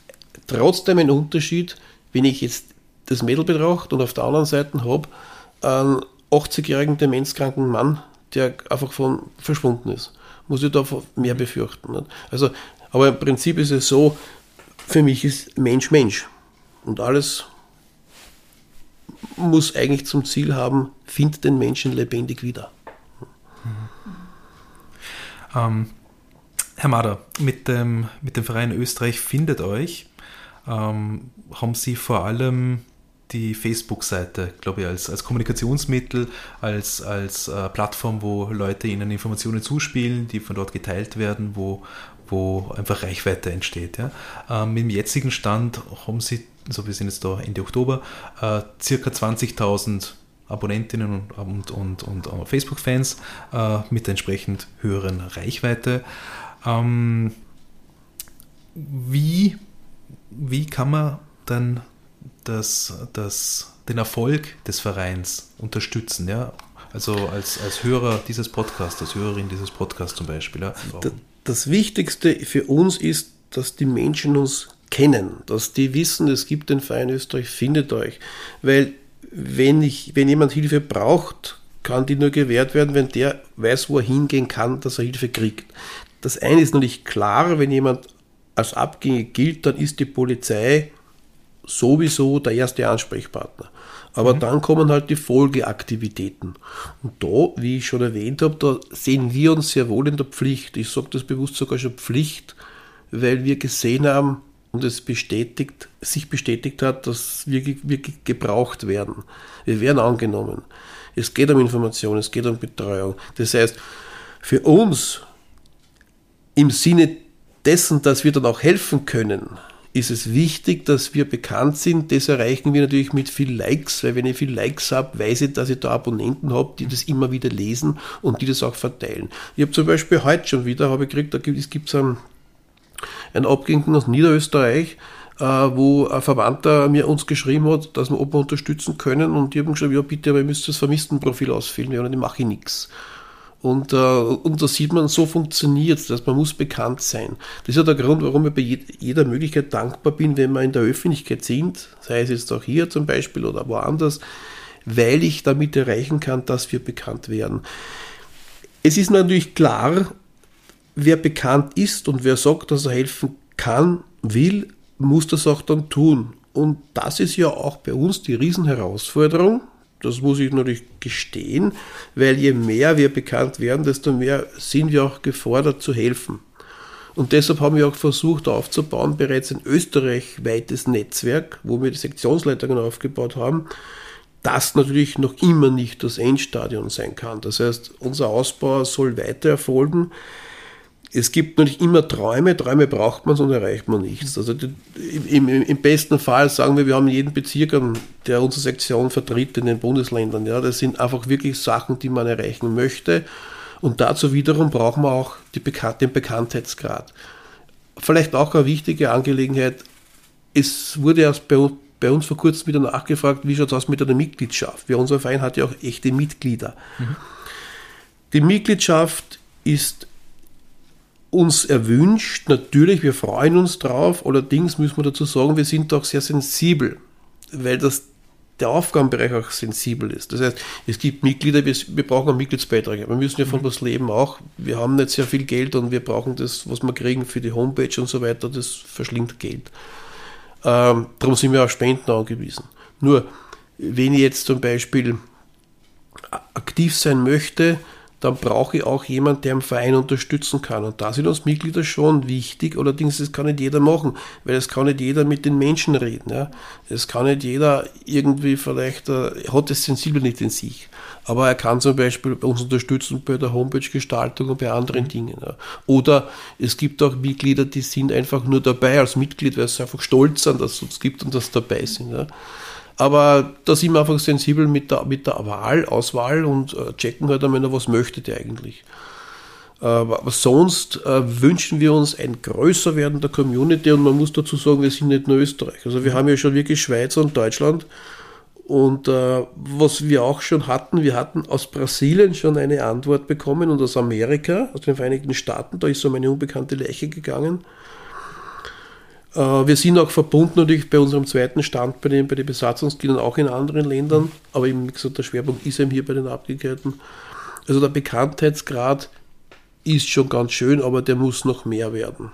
trotzdem ein Unterschied, wenn ich jetzt das Mädel betrachte und auf der anderen Seite habe einen 80-jährigen demenzkranken Mann, der einfach von verschwunden ist. Muss ich da mehr befürchten. Nicht? Also, aber im Prinzip ist es so, für mich ist Mensch Mensch. Und alles muss eigentlich zum Ziel haben, find den Menschen lebendig wieder. Ähm, Herr Mader, mit dem, mit dem Verein Österreich findet euch, ähm, haben Sie vor allem die Facebook-Seite, glaube ich, als, als Kommunikationsmittel, als, als äh, Plattform, wo Leute Ihnen Informationen zuspielen, die von dort geteilt werden, wo, wo einfach Reichweite entsteht. Ja? Ähm, dem jetzigen Stand haben Sie, so wir sind jetzt da Ende Oktober, äh, circa 20.000 Abonnentinnen und, und, und, und Facebook-Fans äh, mit entsprechend höheren Reichweite. Ähm, wie, wie kann man dann das, das, den Erfolg des Vereins unterstützen? Ja? Also als, als Hörer dieses Podcasts, als Hörerin dieses Podcasts zum Beispiel. Ja? Das Wichtigste für uns ist, dass die Menschen uns kennen, dass die wissen, es gibt den Verein Österreich, findet euch. Weil wenn, ich, wenn jemand Hilfe braucht, kann die nur gewährt werden, wenn der weiß, wo er hingehen kann, dass er Hilfe kriegt. Das eine ist natürlich klar, wenn jemand als abgängig gilt, dann ist die Polizei sowieso der erste Ansprechpartner. Aber dann kommen halt die Folgeaktivitäten. Und da, wie ich schon erwähnt habe, da sehen wir uns sehr wohl in der Pflicht. Ich sage das bewusst sogar schon Pflicht, weil wir gesehen haben und es bestätigt, sich bestätigt hat, dass wir wirklich gebraucht werden. Wir werden angenommen. Es geht um Information, es geht um Betreuung. Das heißt, für uns im Sinne dessen, dass wir dann auch helfen können, ist es wichtig, dass wir bekannt sind. Das erreichen wir natürlich mit viel Likes, weil wenn ich viel Likes habe, weiß ich, dass ich da Abonnenten habe, die das immer wieder lesen und die das auch verteilen. Ich habe zum Beispiel heute schon wieder, habe ich gekriegt, da gibt es gibt's einen, einen Abgehenden aus Niederösterreich, äh, wo ein Verwandter mir uns geschrieben hat, dass wir, wir unterstützen können und die haben geschrieben, ja bitte, aber ihr müsst das Vermisstenprofil ausfüllen, ja, und ich mache nichts. Und, äh, und da sieht man, so funktioniert dass man muss bekannt sein. Das ist ja der Grund, warum ich bei je- jeder Möglichkeit dankbar bin, wenn wir in der Öffentlichkeit sind, sei es jetzt auch hier zum Beispiel oder woanders, weil ich damit erreichen kann, dass wir bekannt werden. Es ist natürlich klar, wer bekannt ist und wer sagt, dass er helfen kann, will, muss das auch dann tun. Und das ist ja auch bei uns die Riesenherausforderung, Das muss ich natürlich gestehen, weil je mehr wir bekannt werden, desto mehr sind wir auch gefordert zu helfen. Und deshalb haben wir auch versucht aufzubauen, bereits ein österreichweites Netzwerk, wo wir die Sektionsleitungen aufgebaut haben, das natürlich noch immer nicht das Endstadion sein kann. Das heißt, unser Ausbau soll weiter erfolgen. Es gibt natürlich immer Träume, Träume braucht man, sonst erreicht man nichts. Also im, im, im, besten Fall sagen wir, wir haben jeden Bezirk, der unsere Sektion vertritt in den Bundesländern. Ja, das sind einfach wirklich Sachen, die man erreichen möchte. Und dazu wiederum brauchen wir auch die Bekan den Bekanntheitsgrad. Vielleicht auch eine wichtige Angelegenheit, es wurde erst bei, bei uns vor kurzem wieder nachgefragt, wie schaut es aus mit einer Mitgliedschaft? Weil unser Verein hat ja auch echte Mitglieder. Mhm. Die Mitgliedschaft ist uns erwünscht, natürlich, wir freuen uns drauf, allerdings müssen wir dazu sagen, wir sind doch sehr sensibel, weil das der Aufgabenbereich auch sensibel ist. Das heißt, es gibt Mitglieder, wir, wir brauchen auch Mitgliedsbeiträge. Wir müssen ja von mhm. was leben auch. Wir haben nicht sehr viel Geld und wir brauchen das, was wir kriegen für die Homepage und so weiter, das verschlingt Geld. Ähm, darum sind wir auf Spenden angewiesen. Nur, wenn ich jetzt zum Beispiel aktiv sein möchte, dann brauche ich auch jemanden, der im Verein unterstützen kann. Und da sind uns Mitglieder schon wichtig. Allerdings, das kann nicht jeder machen, weil es kann nicht jeder mit den Menschen reden. Ja. Es kann nicht jeder irgendwie vielleicht, äh, hat das sensibel nicht in sich. Aber er kann zum Beispiel uns unterstützen bei der Homepage-Gestaltung und bei anderen mhm. Dingen. Ja. Oder es gibt auch Mitglieder, die sind einfach nur dabei als Mitglied, weil sie einfach stolz sind, dass es uns gibt und dass sie dabei sind. Ja. Aber da sind wir einfach sensibel mit der, mit der Wahl, Auswahl und äh, checken halt einmal, was möchte der eigentlich. Äh, aber sonst äh, wünschen wir uns ein größer werden der Community und man muss dazu sagen, wir sind nicht nur Österreich. Also wir haben ja schon wirklich Schweiz und Deutschland. Und äh, was wir auch schon hatten, wir hatten aus Brasilien schon eine Antwort bekommen und aus Amerika, aus den Vereinigten Staaten, da ist so eine unbekannte Leiche gegangen. Äh, wir sind auch verbunden natürlich bei unserem zweiten Stand bei den, bei den Besatzungskindern auch in anderen Ländern, aber eben, wie gesagt, der Schwerpunkt ist eben hier bei den Abgekehrten. Also der Bekanntheitsgrad ist schon ganz schön, aber der muss noch mehr werden.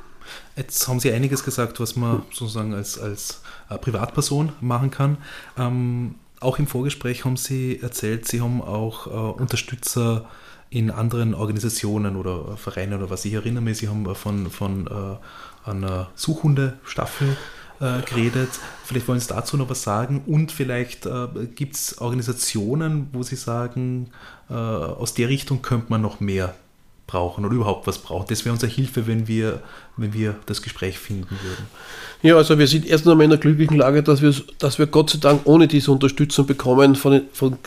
Jetzt haben Sie einiges gesagt, was man sozusagen als, als äh, Privatperson machen kann. Ähm, auch im Vorgespräch haben Sie erzählt, Sie haben auch äh, Unterstützer in anderen Organisationen oder Vereinen oder was. Ich erinnere mich, Sie haben von, von äh, einer Suchhunde-Staffel äh, geredet. Vielleicht wollen Sie dazu noch was sagen und vielleicht äh, gibt es Organisationen, wo Sie sagen, äh, aus der Richtung könnte man noch mehr brauchen oder überhaupt was braucht. Das wäre unsere Hilfe, wenn wir, wenn wir das Gespräch finden würden. Ja, also wir sind erst einmal in der glücklichen Lage, dass wir, dass wir Gott sei Dank ohne diese Unterstützung bekommen von, von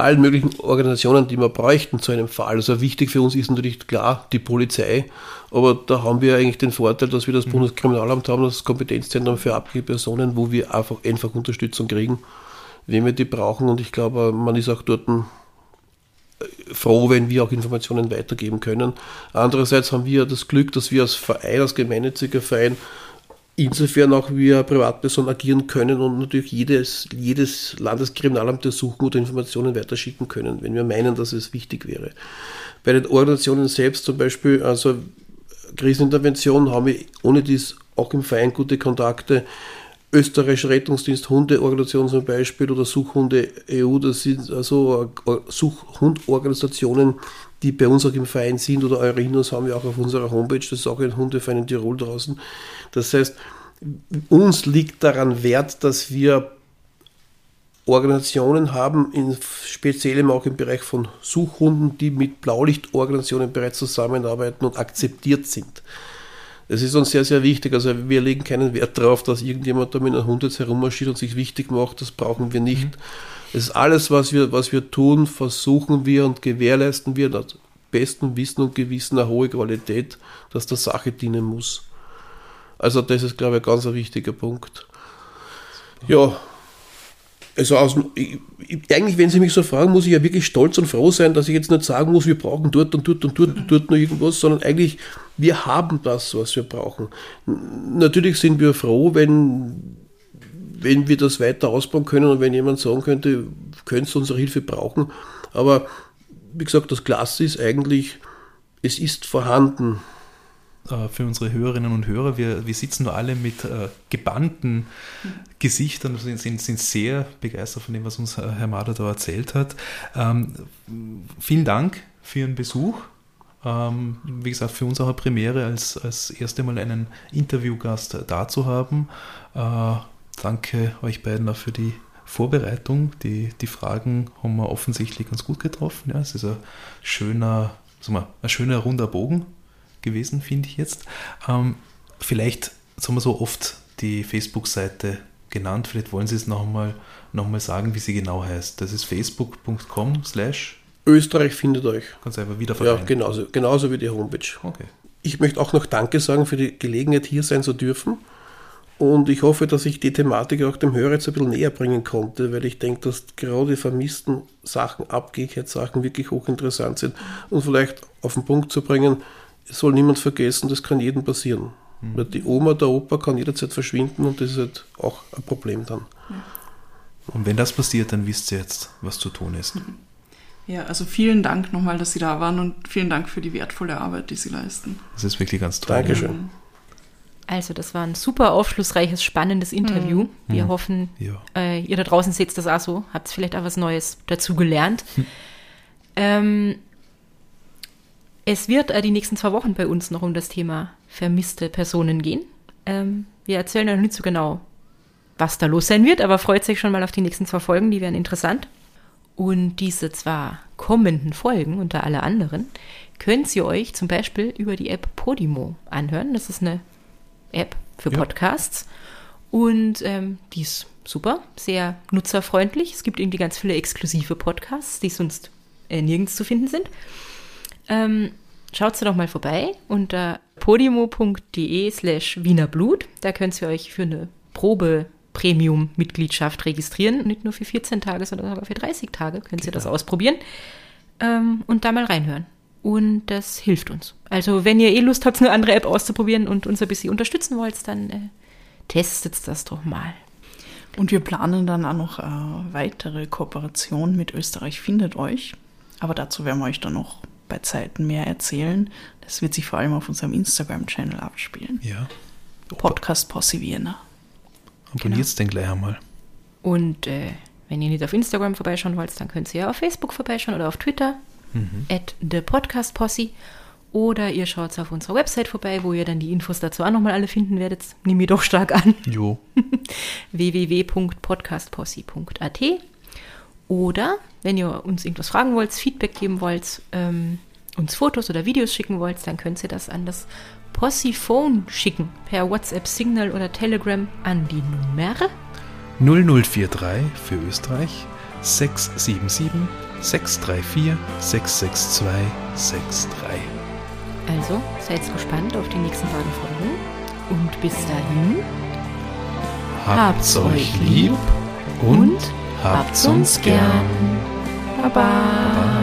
allen möglichen Organisationen, die wir bräuchten zu einem Fall. Also wichtig für uns ist natürlich klar die Polizei, aber da haben wir eigentlich den Vorteil, dass wir das mhm. Bundeskriminalamt haben, das Kompetenzzentrum für abhängige Personen, wo wir einfach einfach Unterstützung kriegen, wenn wir die brauchen. Und ich glaube, man ist auch dort äh, froh, wenn wir auch Informationen weitergeben können. Andererseits haben wir das Glück, dass wir als Verein, als gemeinnütziger Verein, insofern auch wir Privatpersonen agieren können und natürlich jedes, jedes Landeskriminalamt ersuchen oder Informationen weiterschicken können, wenn wir meinen, dass es wichtig wäre. Bei den Organisationen selbst zum Beispiel, also Krisenintervention haben wir ohne dies auch im Verein gute Kontakte. Österreichischer Rettungsdienst, Hundeorganisation zum Beispiel oder Suchhunde EU, das sind also Suchhundorganisationen, die bei uns auch im Verein sind oder Eurinos haben wir auch auf unserer Homepage, das ist auch ein Hundeverein in Tirol draußen. Das heißt, uns liegt daran Wert, dass wir Organisationen haben, in, speziell auch im Bereich von Suchhunden, die mit Blaulichtorganisationen bereits zusammenarbeiten und akzeptiert sind. Das ist uns sehr, sehr wichtig. Also wir legen keinen Wert darauf, dass irgendjemand da mit einem Hund jetzt herummarschiert und sich wichtig macht. Das brauchen wir nicht. Mhm. Das ist alles, was wir, was wir tun, versuchen wir und gewährleisten wir nach bestem Wissen und Gewissen eine hohe Qualität, dass der Sache dienen muss. Also das ist, glaube ich, ein ganz ein wichtiger Punkt. Ja, also aus, ich, eigentlich, wenn Sie mich so fragen, muss ich ja wirklich stolz und froh sein, dass ich jetzt nicht sagen muss, wir brauchen dort und dort und dort und dort noch irgendwas, sondern eigentlich, wir haben das, was wir brauchen. Natürlich sind wir froh, wenn wenn wir das weiter ausbauen können und wenn jemand sagen könnte, könntest du unsere Hilfe brauchen. Aber wie gesagt, das Klasse ist eigentlich, es ist vorhanden. äh, für unsere Hörerinnen und Hörer. Wir, wir sitzen nur alle mit äh, gebannten Gesichtern, sind, sind, sind sehr begeistert von dem, was uns Herr Mader da erzählt hat. Ähm, vielen Dank für Ihren Besuch. Ähm, wie gesagt, für uns auch eine Premiere, als, als erste Mal einen Interviewgast da zu haben. Äh, danke euch beiden auch für die Vorbereitung. Die, die Fragen haben wir offensichtlich ganz gut getroffen. Ja, es ist ein schöner, sag mal, ein schöner runder Bogen gewesen, finde ich jetzt. Ähm, vielleicht, jetzt haben wir so oft die Facebook-Seite genannt, vielleicht wollen Sie es nochmal noch mal sagen, wie sie genau heißt. Das ist facebook.com slash Österreich findet euch. Ganz einfach wieder Ja, genauso, genauso wie die Homepage. Okay. Ich möchte auch noch Danke sagen für die Gelegenheit, hier sein zu dürfen. Und ich hoffe, dass ich die Thematik auch dem Hörer jetzt ein bisschen näher bringen konnte, weil ich denke, dass gerade die vermissten Sachen, Abgehkehrsachen wirklich hochinteressant sind. Und vielleicht auf den Punkt zu bringen, es soll niemand vergessen, das kann jedem passieren. Weil die Oma, der Opa kann jederzeit verschwinden und das ist halt auch ein Problem dann. Und wenn das passiert, dann wisst ihr jetzt, was zu tun ist. Ja, also vielen Dank nochmal, dass Sie da waren und vielen Dank für die wertvolle Arbeit, die Sie leisten. Das ist wirklich ganz toll. Dankeschön. Also, das war ein super aufschlussreiches, spannendes Interview. Wir Mhm. hoffen, Ja. äh, ihr da draußen seht das auch so, habt vielleicht auch was Neues dazu gelernt. Ähm, es wird äh, die nächsten zwei Wochen bei uns noch um das Thema vermisste Personen gehen. Ähm, wir erzählen noch nicht so genau, was da los sein wird, aber freut sich schon mal auf die nächsten zwei Folgen, die werden interessant. Und diese zwar kommenden Folgen unter alle anderen könnt ihr euch zum Beispiel über die App Podimo anhören. Das ist eine App für Ja. Podcasts. Und ähm, die ist super, sehr nutzerfreundlich. Es gibt irgendwie ganz viele exklusive Podcasts, die sonst äh, nirgends zu finden sind. Ähm, schaut doch mal vorbei unter podimo.de slash wienerblut. Da könnt ihr euch für eine Probe Premium-Mitgliedschaft registrieren. Nicht nur für 14 Tage, sondern sogar für 30 Tage könnt ihr das ausprobieren ähm, und da mal reinhören. Und das hilft uns. Also wenn ihr eh Lust habt, eine andere App auszuprobieren und uns ein bisschen unterstützen wollt, dann äh, testet das doch mal. Und wir planen dann auch noch äh, weitere Kooperation mit Österreich findet euch. Aber dazu werden wir euch dann noch bei Zeiten mehr erzählen. Das wird sich vor allem auf unserem Instagram-Channel abspielen. Ja. Podcast Posse Vienna. Abonniert den gleich einmal. Und äh, wenn ihr nicht auf Instagram vorbeischauen wollt, dann könnt ihr ja auf Facebook vorbeischauen oder auf Twitter at the Podcast Posse. Oder ihr schaut auf unserer Website vorbei, wo ihr dann die Infos dazu auch nochmal alle finden werdet. Nehme ich doch stark an. [laughs] Jo. [laughs] www.podcastposse.at oder wenn ihr uns irgendwas fragen wollt, Feedback geben wollt, ähm, uns Fotos oder Videos schicken wollt, dann könnt ihr das an das Possiphone schicken, per WhatsApp, Signal oder Telegram an die Nummer 0043 für Österreich 677 634 662 63. Also seid gespannt auf die nächsten beiden Folgen und bis dahin Habt's euch lieb und habt's uns gern. Baba. Baba.